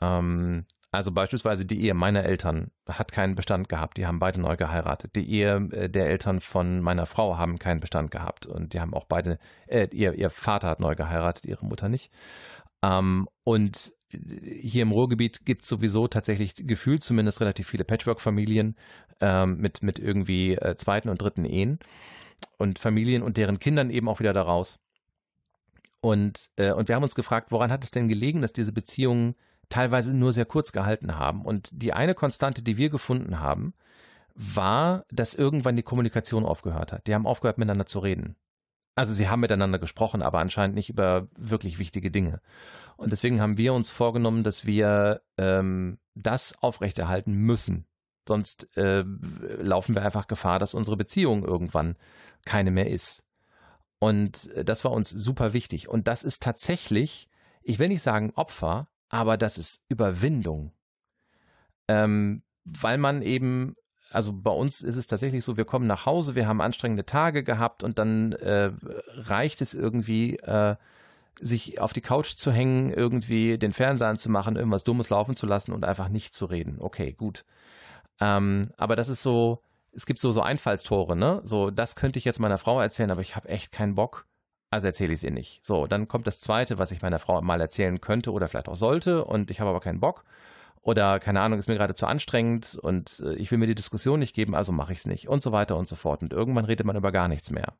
Ähm, also beispielsweise die Ehe meiner Eltern hat keinen Bestand gehabt. Die haben beide neu geheiratet. Die Ehe äh, der Eltern von meiner Frau haben keinen Bestand gehabt. Und die haben auch beide, äh, ihr, ihr Vater hat neu geheiratet, ihre Mutter nicht. Ähm, und hier im Ruhrgebiet gibt es sowieso tatsächlich gefühlt zumindest relativ viele Patchwork-Familien ähm, mit, mit irgendwie äh, zweiten und dritten Ehen und Familien und deren Kindern eben auch wieder daraus. Und, äh, und wir haben uns gefragt, woran hat es denn gelegen, dass diese Beziehungen teilweise nur sehr kurz gehalten haben? Und die eine Konstante, die wir gefunden haben, war, dass irgendwann die Kommunikation aufgehört hat. Die haben aufgehört, miteinander zu reden. Also sie haben miteinander gesprochen, aber anscheinend nicht über wirklich wichtige Dinge. Und deswegen haben wir uns vorgenommen, dass wir ähm, das aufrechterhalten müssen. Sonst äh, laufen wir einfach Gefahr, dass unsere Beziehung irgendwann keine mehr ist. Und äh, das war uns super wichtig. Und das ist tatsächlich, ich will nicht sagen Opfer, aber das ist Überwindung. Ähm, weil man eben also bei uns ist es tatsächlich so, wir kommen nach Hause, wir haben anstrengende Tage gehabt und dann äh, reicht es irgendwie, äh, sich auf die Couch zu hängen, irgendwie den Fernseher anzumachen, irgendwas Dummes laufen zu lassen und einfach nicht zu reden. Okay, gut. Ähm, aber das ist so, es gibt so, so Einfallstore, ne? So, das könnte ich jetzt meiner Frau erzählen, aber ich habe echt keinen Bock. Also erzähle ich es ihr nicht. So, dann kommt das zweite, was ich meiner Frau mal erzählen könnte oder vielleicht auch sollte und ich habe aber keinen Bock. Oder keine Ahnung, ist mir gerade zu anstrengend und äh, ich will mir die Diskussion nicht geben, also mache ich es nicht und so weiter und so fort. Und irgendwann redet man über gar nichts mehr.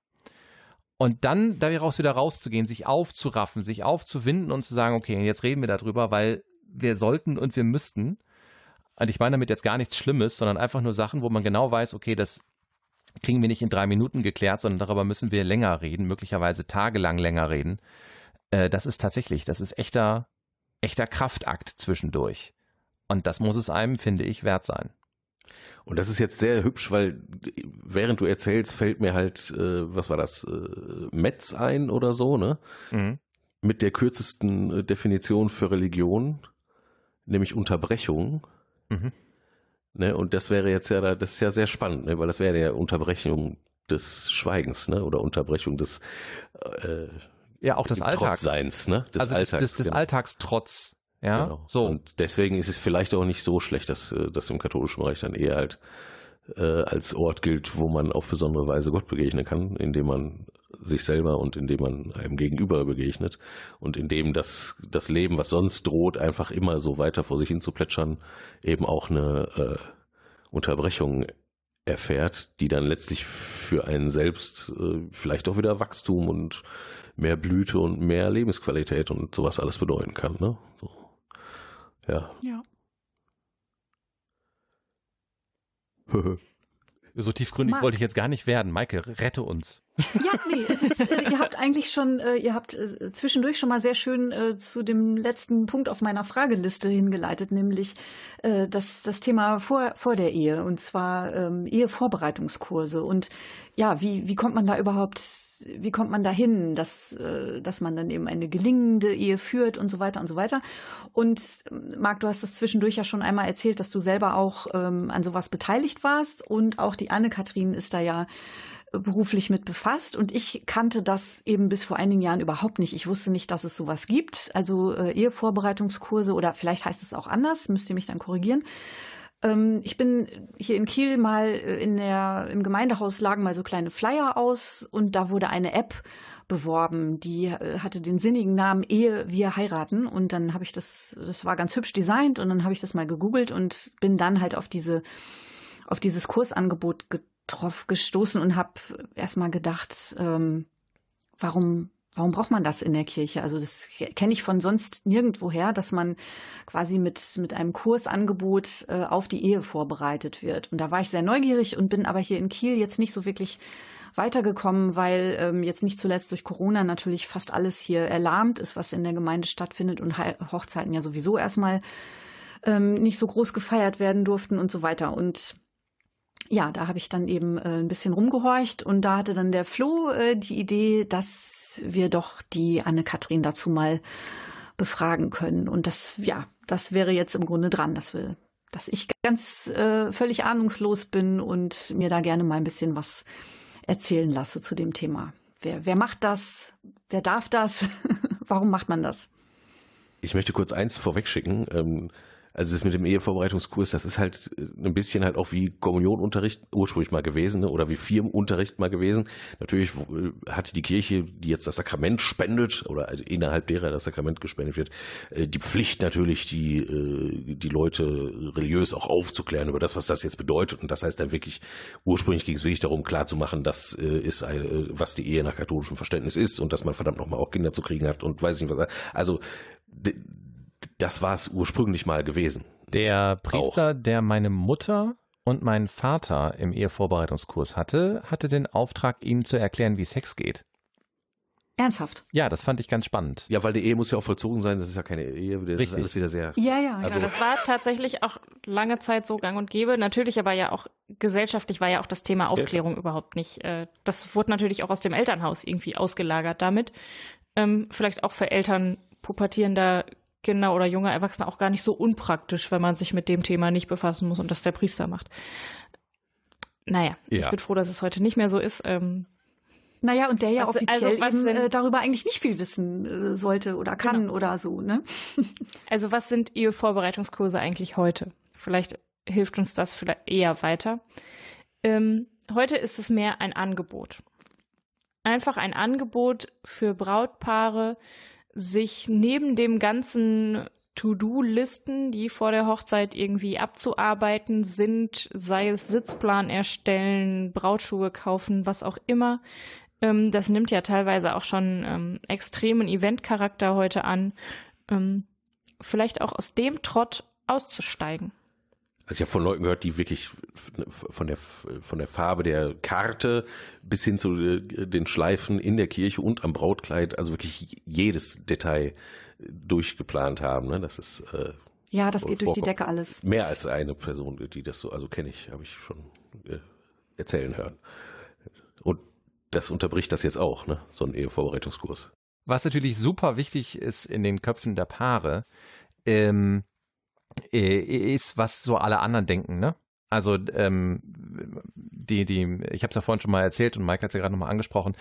Und dann daraus wieder rauszugehen, sich aufzuraffen, sich aufzuwinden und zu sagen, okay, jetzt reden wir darüber, weil wir sollten und wir müssten. Und ich meine damit jetzt gar nichts Schlimmes, sondern einfach nur Sachen, wo man genau weiß, okay, das kriegen wir nicht in drei Minuten geklärt, sondern darüber müssen wir länger reden, möglicherweise tagelang länger reden. Äh, das ist tatsächlich, das ist echter, echter Kraftakt zwischendurch. Und das muss es einem, finde ich, wert sein. Und das ist jetzt sehr hübsch, weil während du erzählst, fällt mir halt, äh, was war das, äh, Metz ein oder so, ne? Mhm. Mit der kürzesten äh, Definition für Religion, nämlich Unterbrechung. Mhm. Ne? Und das wäre jetzt ja, das ist ja sehr spannend, ne? weil das wäre ja Unterbrechung des Schweigens, ne? Oder Unterbrechung des äh, ja auch des Alltags. ne? Des also Alltags, des, des, des genau. Alltagstrotz. Ja, genau. so. Und deswegen ist es vielleicht auch nicht so schlecht, dass äh, das im katholischen Reich dann eher halt äh, als Ort gilt, wo man auf besondere Weise Gott begegnen kann, indem man sich selber und indem man einem Gegenüber begegnet und indem das, das Leben, was sonst droht, einfach immer so weiter vor sich hin zu plätschern, eben auch eine äh, Unterbrechung erfährt, die dann letztlich für einen selbst äh, vielleicht auch wieder Wachstum und mehr Blüte und mehr Lebensqualität und sowas alles bedeuten kann. Ne? So. Ja. Ja. so tiefgründig Ma wollte ich jetzt gar nicht werden. Maike, rette uns. Ja, nee, ist, äh, ihr habt eigentlich schon, äh, ihr habt äh, zwischendurch schon mal sehr schön äh, zu dem letzten Punkt auf meiner Frageliste hingeleitet, nämlich äh, das, das Thema vor, vor der Ehe und zwar ähm, Ehevorbereitungskurse. Und ja, wie, wie kommt man da überhaupt, wie kommt man da hin, dass, äh, dass man dann eben eine gelingende Ehe führt und so weiter und so weiter. Und ähm, Marc, du hast das zwischendurch ja schon einmal erzählt, dass du selber auch ähm, an sowas beteiligt warst und auch die Anne-Kathrin ist da ja beruflich mit befasst und ich kannte das eben bis vor einigen Jahren überhaupt nicht. Ich wusste nicht, dass es sowas gibt, also äh, Ehevorbereitungskurse oder vielleicht heißt es auch anders, müsst ihr mich dann korrigieren. Ähm, ich bin hier in Kiel mal äh, in der, im Gemeindehaus lagen mal so kleine Flyer aus und da wurde eine App beworben, die äh, hatte den sinnigen Namen Ehe wir heiraten und dann habe ich das, das war ganz hübsch designt und dann habe ich das mal gegoogelt und bin dann halt auf diese, auf dieses Kursangebot getroffen, gestoßen und habe erstmal gedacht, ähm, warum Warum braucht man das in der Kirche? Also das kenne ich von sonst nirgendwoher, dass man quasi mit, mit einem Kursangebot äh, auf die Ehe vorbereitet wird. Und da war ich sehr neugierig und bin aber hier in Kiel jetzt nicht so wirklich weitergekommen, weil ähm, jetzt nicht zuletzt durch Corona natürlich fast alles hier erlahmt ist, was in der Gemeinde stattfindet und Hochzeiten ja sowieso erstmal ähm, nicht so groß gefeiert werden durften und so weiter. Und ja, da habe ich dann eben äh, ein bisschen rumgehorcht und da hatte dann der Flo äh, die Idee, dass wir doch die Anne-Kathrin dazu mal befragen können. Und das, ja, das wäre jetzt im Grunde dran, dass wir, dass ich ganz äh, völlig ahnungslos bin und mir da gerne mal ein bisschen was erzählen lasse zu dem Thema. Wer, wer macht das? Wer darf das? Warum macht man das? Ich möchte kurz eins vorwegschicken. Ähm also das mit dem Ehevorbereitungskurs, das ist halt äh, ein bisschen halt auch wie Kommunionunterricht ursprünglich mal gewesen ne? oder wie Firmenunterricht mal gewesen. Natürlich äh, hat die Kirche, die jetzt das Sakrament spendet oder also innerhalb derer das Sakrament gespendet wird, äh, die Pflicht natürlich, die, die Leute religiös auch aufzuklären über das, was das jetzt bedeutet. Und das heißt dann wirklich, ursprünglich ging es wirklich darum, klarzumachen, das ist was die Ehe nach katholischem Verständnis ist und dass man verdammt nochmal auch Kinder zu kriegen hat und weiß nicht was. Also das war es ursprünglich mal gewesen. Der Priester, auch. der meine Mutter und meinen Vater im Ehevorbereitungskurs hatte, hatte den Auftrag, ihnen zu erklären, wie Sex geht. Ernsthaft? Ja, das fand ich ganz spannend. Ja, weil die Ehe muss ja auch vollzogen sein, das ist ja keine Ehe, das Richtig. ist alles wieder sehr. Ja, ja, also, ja. Das war tatsächlich auch lange Zeit so gang und gäbe. Natürlich aber ja auch gesellschaftlich war ja auch das Thema Aufklärung ja. überhaupt nicht. Äh, das wurde natürlich auch aus dem Elternhaus irgendwie ausgelagert damit. Ähm, vielleicht auch für Eltern pubertierender Kinder oder junge Erwachsene auch gar nicht so unpraktisch, wenn man sich mit dem Thema nicht befassen muss und das der Priester macht. Naja, ja. ich bin froh, dass es heute nicht mehr so ist. Ähm, naja, und der ja was, offiziell also eben, äh, darüber eigentlich nicht viel wissen äh, sollte oder kann genau. oder so, ne? also was sind Ehevorbereitungskurse eigentlich heute? Vielleicht hilft uns das vielleicht eher weiter. Ähm, heute ist es mehr ein Angebot. Einfach ein Angebot für Brautpaare, sich neben dem ganzen To-Do-Listen, die vor der Hochzeit irgendwie abzuarbeiten sind, sei es Sitzplan erstellen, Brautschuhe kaufen, was auch immer. Ähm, das nimmt ja teilweise auch schon ähm, extremen Eventcharakter heute an. Ähm, vielleicht auch aus dem Trott auszusteigen. Also ich habe von Leuten gehört, die wirklich von der von der Farbe der Karte bis hin zu äh, den Schleifen in der Kirche und am Brautkleid, also wirklich jedes Detail durchgeplant haben. Ne? Das ist äh, ja, das geht durch die Decke alles. Mehr als eine Person, die das so, also kenne ich, habe ich schon äh, erzählen hören. Und das unterbricht das jetzt auch, ne? So ein Ehevorbereitungskurs. Was natürlich super wichtig ist in den Köpfen der Paare, ähm, äh, ist, was so alle anderen denken, ne? Also ähm, die, die, ich habe es ja vorhin schon mal erzählt und Mike hat es ja gerade nochmal angesprochen.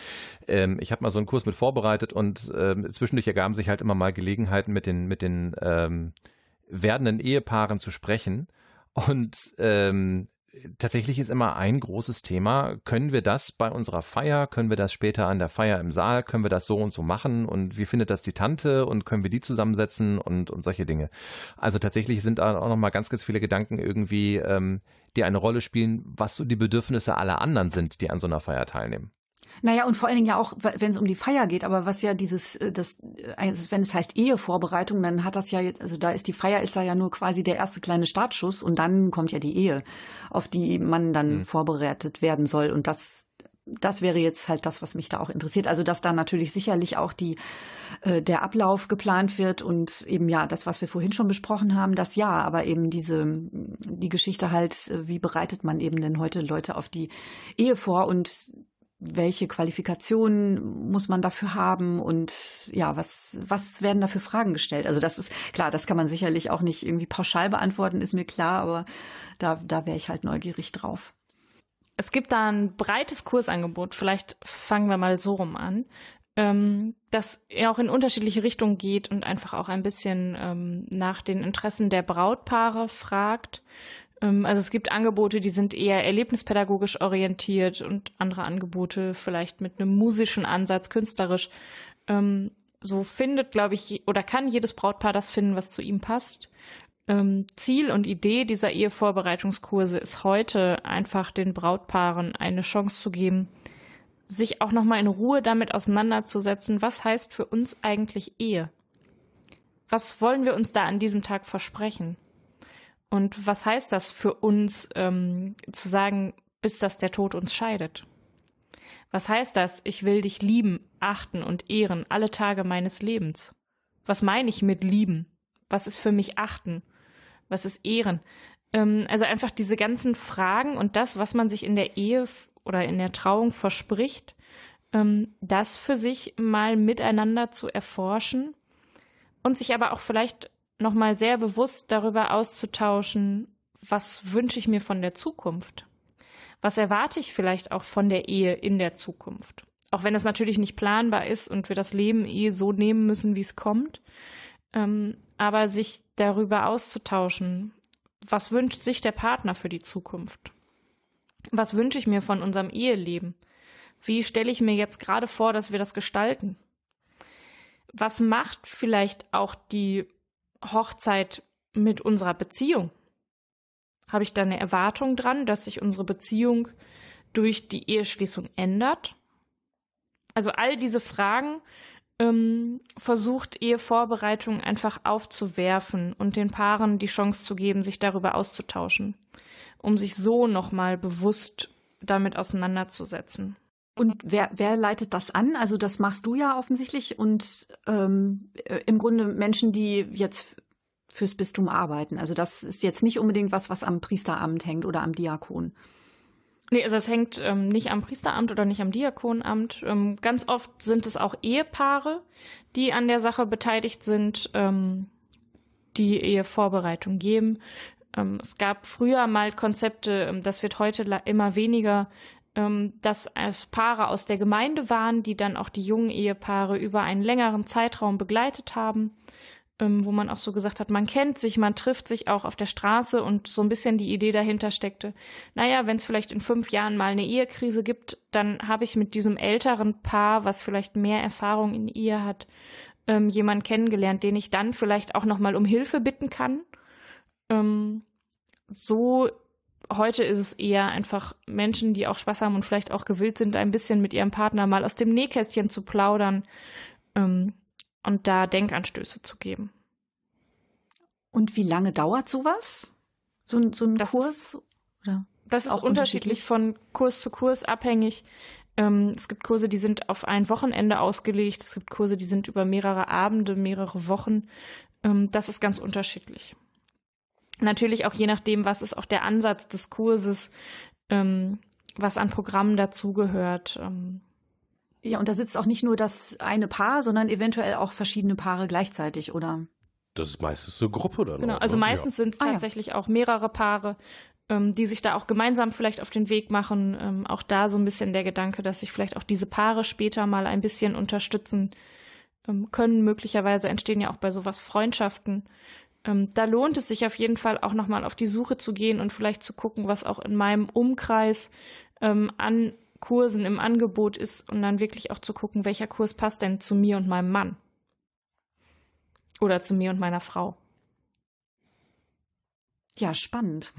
Ähm, ich habe mal so einen Kurs mit vorbereitet und ähm, zwischendurch ergaben sich halt immer mal Gelegenheiten, mit den, mit den ähm, werdenden Ehepaaren zu sprechen. Und ähm, tatsächlich ist immer ein großes Thema, können wir das bei unserer Feier, können wir das später an der Feier im Saal, können wir das so und so machen und wie findet das die Tante und können wir die zusammensetzen und, und solche Dinge. Also tatsächlich sind da auch nochmal ganz, ganz viele Gedanken irgendwie, ähm, die eine Rolle spielen, was so die Bedürfnisse aller anderen sind, die an so einer Feier teilnehmen. Naja, und vor allen Dingen ja auch, wenn es um die Feier geht, aber was ja dieses, äh, das, äh, wenn es heißt Ehevorbereitung, dann hat das ja jetzt, also da ist die Feier ist da ja nur quasi der erste kleine Startschuss und dann kommt ja die Ehe, auf die man dann mhm. vorbereitet werden soll. Und das, das wäre jetzt halt das, was mich da auch interessiert. Also, dass da natürlich sicherlich auch die, äh, der Ablauf geplant wird und eben ja, das, was wir vorhin schon besprochen haben, das ja, aber eben diese, die Geschichte halt, wie bereitet man eben denn heute Leute auf die Ehe vor und welche Qualifikationen muss man dafür haben und ja, was, was werden da für Fragen gestellt? Also das ist klar, das kann man sicherlich auch nicht irgendwie pauschal beantworten, ist mir klar, aber da, da wäre ich halt neugierig drauf. Es gibt da ein breites Kursangebot, vielleicht fangen wir mal so rum an, ähm, das ja auch in unterschiedliche Richtungen geht und einfach auch ein bisschen ähm, nach den Interessen der Brautpaare fragt. Ähm, also es gibt Angebote, die sind eher erlebnispädagogisch orientiert und andere Angebote vielleicht mit einem musischen Ansatz, künstlerisch. Ähm, so findet, glaube ich, oder kann jedes Brautpaar das finden, was zu ihm passt. Ähm, Ziel und Idee dieser Ehevorbereitungskurse ist heute einfach den Brautpaaren eine Chance zu geben, sich auch nochmal in Ruhe damit auseinanderzusetzen, was heißt für uns eigentlich Ehe? Was wollen wir uns da an diesem Tag versprechen? Und was heißt das für uns, ähm, zu sagen, bis dass der Tod uns scheidet? Was heißt das, ich will dich lieben, achten und ehren alle Tage meines Lebens? Was meine ich mit lieben? Was ist für mich achten? Was ist ehren? Ähm, also einfach diese ganzen Fragen und das, was man sich in der Ehe oder in der Trauung verspricht, ähm, das für sich mal miteinander zu erforschen und sich aber auch vielleicht nochmal sehr bewusst darüber auszutauschen, was wünsche ich mir von der Zukunft? Was erwarte ich vielleicht auch von der Ehe in der Zukunft? Auch wenn es natürlich nicht planbar ist und wir das Leben eh so nehmen müssen, wie es kommt. Ähm, aber sich darüber auszutauschen, was wünscht sich der Partner für die Zukunft? Was wünsche ich mir von unserem Eheleben? Wie stelle ich mir jetzt gerade vor, dass wir das gestalten? Was macht vielleicht auch die Hochzeit mit unserer Beziehung? Habe ich da eine Erwartung dran, dass sich unsere Beziehung durch die Eheschließung ändert? Also all diese Fragen ähm, versucht Ehevorbereitung einfach aufzuwerfen und den Paaren die Chance zu geben, sich darüber auszutauschen, um sich so nochmal bewusst damit auseinanderzusetzen. Und wer, wer leitet das an? Also das machst du ja offensichtlich und ähm, äh, im Grunde Menschen, die jetzt fürs Bistum arbeiten. Also das ist jetzt nicht unbedingt was, was am Priesteramt hängt oder am Diakon. Nee, also es hängt ähm, nicht am Priesteramt oder nicht am Diakonamt. Ähm, ganz oft sind es auch Ehepaare, die an der Sache beteiligt sind, ähm, die Ehevorbereitung geben. Ähm, es gab früher mal Konzepte, ähm, das wird heute immer weniger, dass es Paare aus der Gemeinde waren, die dann auch die jungen Ehepaare über einen längeren Zeitraum begleitet haben, ähm, wo man auch so gesagt hat, man kennt sich, man trifft sich auch auf der Straße und so ein bisschen die Idee dahinter steckte, naja, wenn es vielleicht in fünf Jahren mal eine Ehekrise gibt, dann habe ich mit diesem älteren Paar, was vielleicht mehr Erfahrung in Ehe hat, ähm, jemanden kennengelernt, den ich dann vielleicht auch nochmal um Hilfe bitten kann. Ähm, so heute ist es eher einfach Menschen, die auch Spaß haben und vielleicht auch gewillt sind, ein bisschen mit ihrem Partner mal aus dem Nähkästchen zu plaudern ähm, und da Denkanstöße zu geben. Und wie lange dauert sowas? So, so ein das Kurs? Ist, Oder? Das ist auch unterschiedlich von Kurs zu Kurs abhängig. Ähm, es gibt Kurse, die sind auf ein Wochenende ausgelegt. Es gibt Kurse, die sind über mehrere Abende, mehrere Wochen. Ähm, das ist ganz unterschiedlich. Natürlich auch je nachdem, was ist auch der Ansatz des Kurses, ähm, was an Programmen dazugehört. Ähm. Ja, und da sitzt auch nicht nur das eine Paar, sondern eventuell auch verschiedene Paare gleichzeitig, oder? Das ist meistens eine Gruppe dann. Genau, also ne? meistens ja. sind es tatsächlich ah, ja. auch mehrere Paare, ähm, die sich da auch gemeinsam vielleicht auf den Weg machen. Ähm, auch da so ein bisschen der Gedanke, dass sich vielleicht auch diese Paare später mal ein bisschen unterstützen ähm, können. Möglicherweise entstehen ja auch bei sowas Freundschaften. Ähm, da lohnt es sich auf jeden Fall auch nochmal auf die Suche zu gehen und vielleicht zu gucken, was auch in meinem Umkreis ähm, an Kursen im Angebot ist und dann wirklich auch zu gucken, welcher Kurs passt denn zu mir und meinem Mann. Oder zu mir und meiner Frau. Ja, spannend.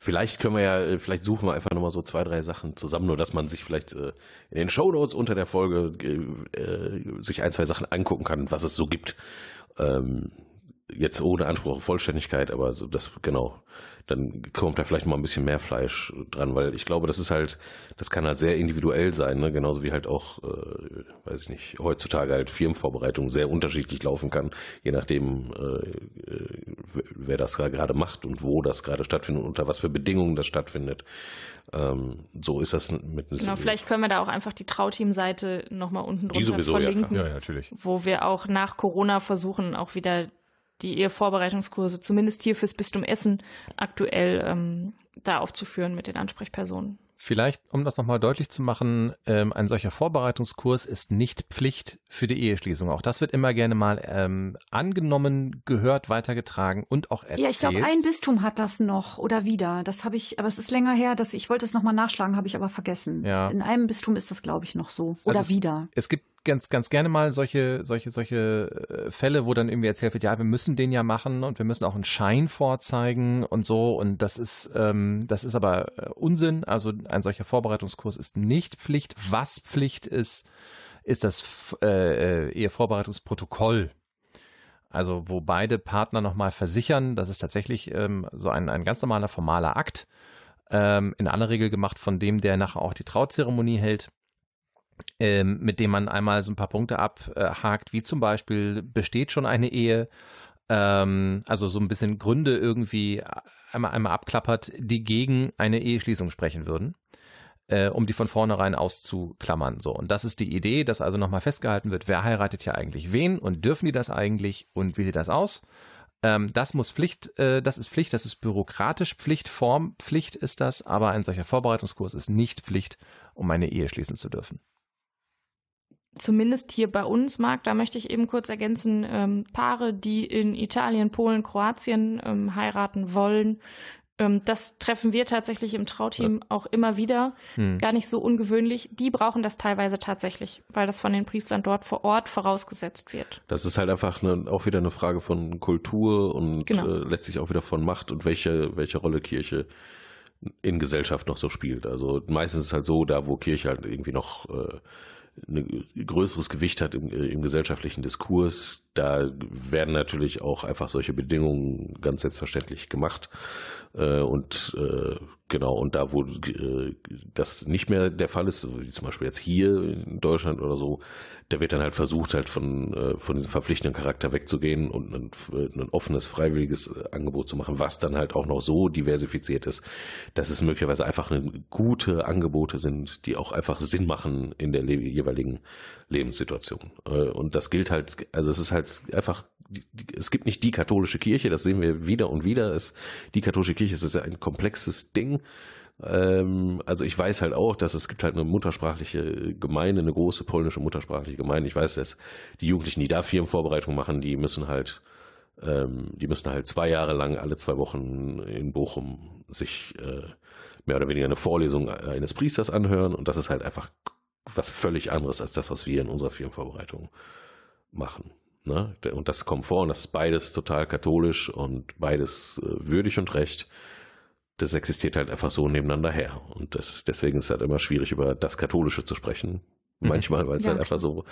Vielleicht können wir ja, äh, vielleicht suchen wir einfach nochmal so zwei, drei Sachen zusammen, nur dass man sich vielleicht äh, in den Shownotes unter der Folge äh, äh, sich ein, zwei Sachen angucken kann, was es so gibt. Ähm, jetzt ohne Anspruch auf Vollständigkeit, aber so das genau, dann kommt da vielleicht mal ein bisschen mehr Fleisch dran, weil ich glaube, das ist halt, das kann halt sehr individuell sein, ne? genauso wie halt auch, äh, weiß ich nicht, heutzutage halt Firmenvorbereitung sehr unterschiedlich laufen kann, je nachdem, äh, wer das gerade macht und wo das gerade stattfindet und unter was für Bedingungen das stattfindet. Ähm, so ist das mit Genau, vielleicht können wir da auch einfach die Trauteam-Seite nochmal unten drunter sowieso, verlinken, ja, ja, natürlich. wo wir auch nach Corona versuchen, auch wieder die Ehevorbereitungskurse, zumindest hier fürs Bistum Essen, aktuell ähm, da aufzuführen mit den Ansprechpersonen. Vielleicht, um das nochmal deutlich zu machen, ähm, ein solcher Vorbereitungskurs ist nicht Pflicht für die Eheschließung. Auch das wird immer gerne mal ähm, angenommen, gehört, weitergetragen und auch erzählt. Ja, ich glaube, ein Bistum hat das noch oder wieder. Das habe ich, aber es ist länger her, dass ich wollte es nochmal nachschlagen, habe ich aber vergessen. Ja. In einem Bistum ist das, glaube ich, noch so. Oder Also es- wieder. Es gibt ganz, ganz gerne mal solche, solche, solche äh, Fälle, wo dann irgendwie erzählt wird, ja, wir müssen den ja machen und wir müssen auch einen Schein vorzeigen und so. Und das ist, ähm, das ist aber äh, Unsinn. Also ein solcher Vorbereitungskurs ist nicht Pflicht. Was Pflicht ist, ist das äh, äh, Ehevorbereitungsprotokoll. Also wo beide Partner nochmal versichern, das ist tatsächlich ähm, so ein, ein ganz normaler formaler Akt, ähm, in aller Regel gemacht von dem, der nachher auch die Trauzeremonie hält ähm, mit dem man einmal so ein paar Punkte abhakt, wie zum Beispiel, besteht schon eine Ehe? Ähm, also so ein bisschen Gründe irgendwie einmal, einmal abklappert, die gegen eine Eheschließung sprechen würden, äh, um die von vornherein auszuklammern. So, und das ist die Idee, dass also nochmal festgehalten wird, wer heiratet ja eigentlich wen und dürfen die das eigentlich und wie sieht das aus? Ähm, das muss Pflicht, äh, das ist Pflicht, das ist bürokratisch Pflicht, Formpflicht ist das, aber ein solcher Vorbereitungskurs ist nicht Pflicht, um eine Ehe schließen zu dürfen. Zumindest hier bei uns, Marc, da möchte ich eben kurz ergänzen, ähm, Paare, die in Italien, Polen, Kroatien ähm, heiraten wollen, ähm, das treffen wir tatsächlich im Trauteam auch immer wieder. Hm. Gar nicht so ungewöhnlich. Die brauchen das teilweise tatsächlich, weil das von den Priestern dort vor Ort vorausgesetzt wird. Das ist halt einfach eine, auch wieder eine Frage von Kultur und Genau. äh, letztlich auch wieder von Macht und welche, welche Rolle Kirche in Gesellschaft noch so spielt. Also meistens ist es halt so, da wo Kirche halt irgendwie noch äh, ein größeres Gewicht hat im, im gesellschaftlichen Diskurs, da werden natürlich auch einfach solche Bedingungen ganz selbstverständlich gemacht. Äh, und äh, genau, und da, wo äh, das nicht mehr der Fall ist, wie zum Beispiel jetzt hier in Deutschland oder so, da wird dann halt versucht, halt von, äh, von diesem verpflichtenden Charakter wegzugehen und ein, ein offenes, freiwilliges äh, Angebot zu machen, was dann halt auch noch so diversifiziert ist, dass es möglicherweise einfach eine gute Angebote sind, die auch einfach Sinn machen in der le jeweiligen Lebenssituation. Äh, und das gilt halt, also es ist halt einfach, es gibt nicht die katholische Kirche, das sehen wir wieder und wieder. Es, die katholische Kirche ist ja ein komplexes Ding. Ähm, also ich weiß halt auch, dass es gibt halt eine muttersprachliche Gemeinde, eine große polnische muttersprachliche Gemeinde. Ich weiß, dass die Jugendlichen, die da Firmenvorbereitung machen, die müssen halt, ähm, die müssen halt zwei Jahre lang alle zwei Wochen in Bochum sich äh, mehr oder weniger eine Vorlesung eines Priesters anhören und das ist halt einfach was völlig anderes als das, was wir in unserer Firmenvorbereitung machen. Ne? Und das kommt vor und das ist beides total katholisch und beides äh, würdig und recht das existiert halt einfach so nebeneinander her. Und das, deswegen ist es halt immer schwierig, über das Katholische zu sprechen. Mhm. Manchmal, weil es Ja, halt klar. einfach so,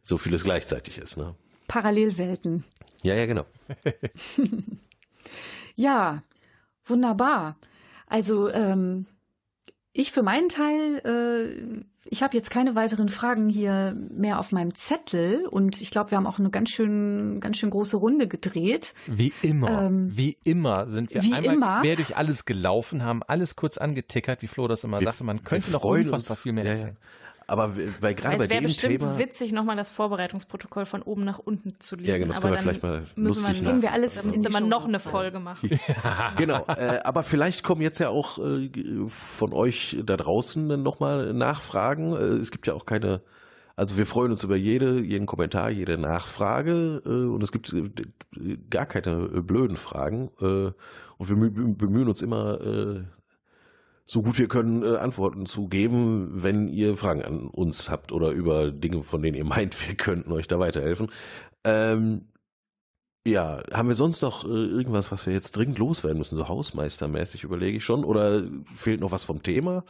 so vieles gleichzeitig ist. Ne? Parallelwelten. Ja, ja, genau. Ja, wunderbar. Also ähm, ich für meinen Teil, äh, ich habe jetzt keine weiteren Fragen hier mehr auf meinem Zettel und ich glaube, wir haben auch eine ganz schön, ganz schön große Runde gedreht. Wie immer, Ähm, wie immer sind wir wie einmal immer. quer durch alles gelaufen, haben alles kurz angetickert, wie Flo das immer Wir- sagte. Man könnte noch unfassbar uns. viel mehr Ja, ja. Aber weil gerade bei es wäre dem bestimmt Thema. witzig, nochmal das Vorbereitungsprotokoll von oben nach unten zu lesen. Ja, genau, das aber können wir dann vielleicht mal müssen lustig Bringen wir alles Da in müsste man noch eine. Folge machen. genau, äh, aber vielleicht kommen jetzt ja auch äh, von euch da draußen dann nochmal Nachfragen. Äh, es gibt ja auch keine, also wir freuen uns über jede, jeden Kommentar, jede Nachfrage äh, und es gibt äh, gar keine äh, blöden Fragen äh, und wir mü- bemühen uns immer äh, so gut wir können äh, Antworten zu geben, wenn ihr Fragen an uns habt oder über Dinge, von denen ihr meint, wir könnten euch da weiterhelfen. Ähm, ja, haben wir sonst noch äh, irgendwas, was wir jetzt dringend loswerden müssen, so hausmeistermäßig überlege ich schon, oder fehlt noch was vom Thema?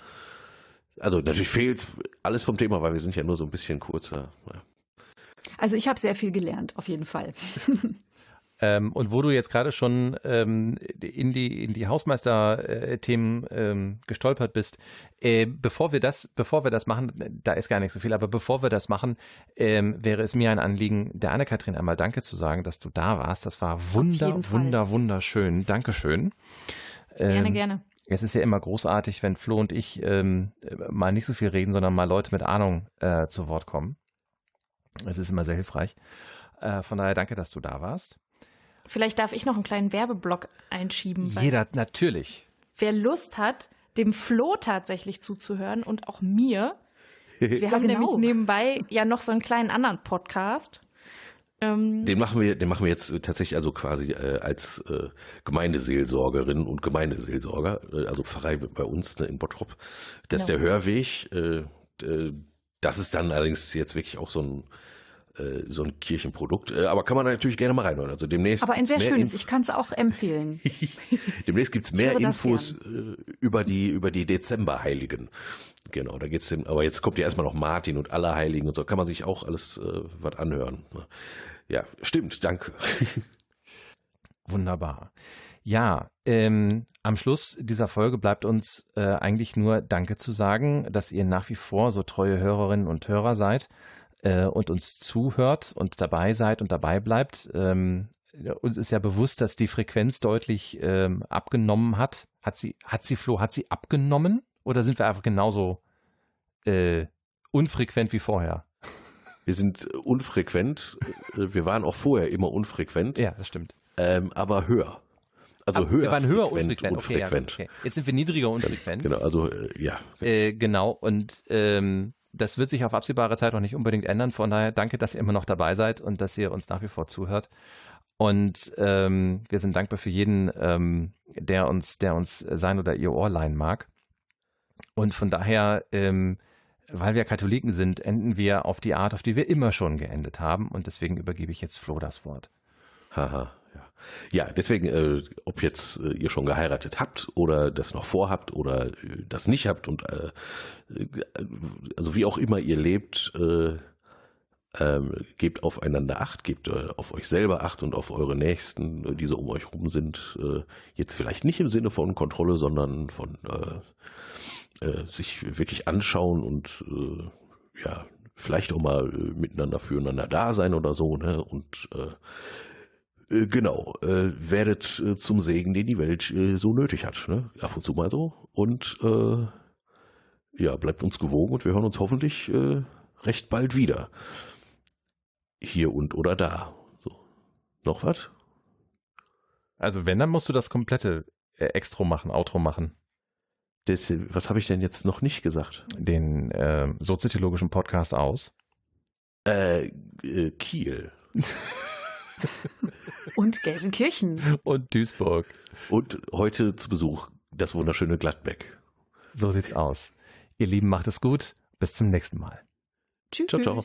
Also natürlich fehlt alles vom Thema, weil wir sind ja nur so ein bisschen kurzer. Ja. Also ich habe sehr viel gelernt, auf jeden Fall. Ähm, und wo du jetzt gerade schon ähm, in die, in die Hausmeister-Themen ähm, gestolpert bist, äh, bevor wir das, bevor wir das machen, da ist gar nicht so viel, aber bevor wir das machen, ähm, wäre es mir ein Anliegen, der Anne-Kathrin einmal Danke zu sagen, dass du da warst. Das war wunder, wunder, wunderschön. Dankeschön. Gerne, Ähm, gerne. Es ist ja immer großartig, wenn Flo und ich ähm, mal nicht so viel reden, sondern mal Leute mit Ahnung äh, zu Wort kommen. Es ist immer sehr hilfreich. Äh, von daher danke, dass du da warst. Vielleicht darf ich noch einen kleinen Werbeblock einschieben. Jeder, natürlich. Wer Lust hat, dem Flo tatsächlich zuzuhören und auch mir. Wir Ja, haben genau. nämlich nebenbei ja noch so einen kleinen anderen Podcast. Ähm, Den machen wir, den machen wir jetzt äh, tatsächlich also quasi äh, als äh, Gemeindeseelsorgerin und Gemeindeseelsorger, äh, also Pfarrei bei uns ne, in Bottrop. Das ist Genau. der Hörweg. Äh, äh, das ist dann allerdings jetzt wirklich auch so ein äh, so ein Kirchenprodukt, äh, aber kann man natürlich gerne mal reinhören. Also demnächst Aber ein sehr schönes. Inf- Ich kann es auch empfehlen. Demnächst gibt's Ich mehr Infos äh, über die über die Dezemberheiligen. Genau, da geht's dem, aber jetzt kommt ja erstmal noch Martin und alle Heiligen und so kann man sich auch alles äh, was anhören. ne? Ja, stimmt, danke. Wunderbar. Ja, ähm, am Schluss dieser Folge bleibt uns äh, eigentlich nur Danke zu sagen, dass ihr nach wie vor so treue Hörerinnen und Hörer seid äh, und uns zuhört und dabei seid und dabei bleibt. Ähm, uns ist ja bewusst, dass die Frequenz deutlich ähm, abgenommen hat. Hat sie, hat sie, Flo, hat sie abgenommen? Oder sind wir einfach genauso äh, unfrequent wie vorher? Wir sind äh, unfrequent. äh, Wir waren auch vorher immer unfrequent, Ja, das stimmt. ähm, aber höher. Also Aber höher. wir waren höher frequent, unfrequent. Okay, ja, unfrequent. okay. Jetzt sind wir niedriger unfrequent. Genau, also äh, ja. Äh, genau, und ähm, das wird sich auf absehbare Zeit auch nicht unbedingt ändern. Von daher danke, dass ihr immer noch dabei seid und dass ihr uns nach wie vor zuhört. Und ähm, wir sind dankbar für jeden, ähm, der uns, der uns sein oder ihr Ohr leihen mag. Und von daher, ähm, weil wir Katholiken sind, enden wir auf die Art, auf die wir immer schon geendet haben. Und deswegen übergebe ich jetzt Flo das Wort. Haha, ja. Ja, deswegen, äh, ob jetzt äh, ihr schon geheiratet habt oder das noch vorhabt oder äh, das nicht habt und äh, äh, also wie auch immer ihr lebt, äh, ähm, gebt aufeinander Acht, gebt äh, auf euch selber Acht und auf eure Nächsten, äh, die so um euch rum sind. Äh, jetzt vielleicht nicht im Sinne von Kontrolle, sondern von äh, äh, sich wirklich anschauen und äh, ja, vielleicht auch mal äh, miteinander füreinander da sein oder so, ne? Und äh, genau, äh, werdet äh, zum Segen, den die Welt äh, so nötig hat, ne? Ab und zu mal so. Und äh, ja, bleibt uns gewogen und wir hören uns hoffentlich äh, recht bald wieder. Hier und oder da. So. Noch was? Also wenn, dann musst du das komplette äh, Extro machen, Outro machen. Das, was habe ich denn jetzt noch nicht gesagt? Den äh, soziologischen Podcast aus. Äh, äh Kiel. Und Gelsenkirchen. Und Duisburg. Und heute zu Besuch das wunderschöne Gladbeck. So sieht's aus. Ihr Lieben, macht es gut. Bis zum nächsten Mal. Tschüss. Ciao, ciao.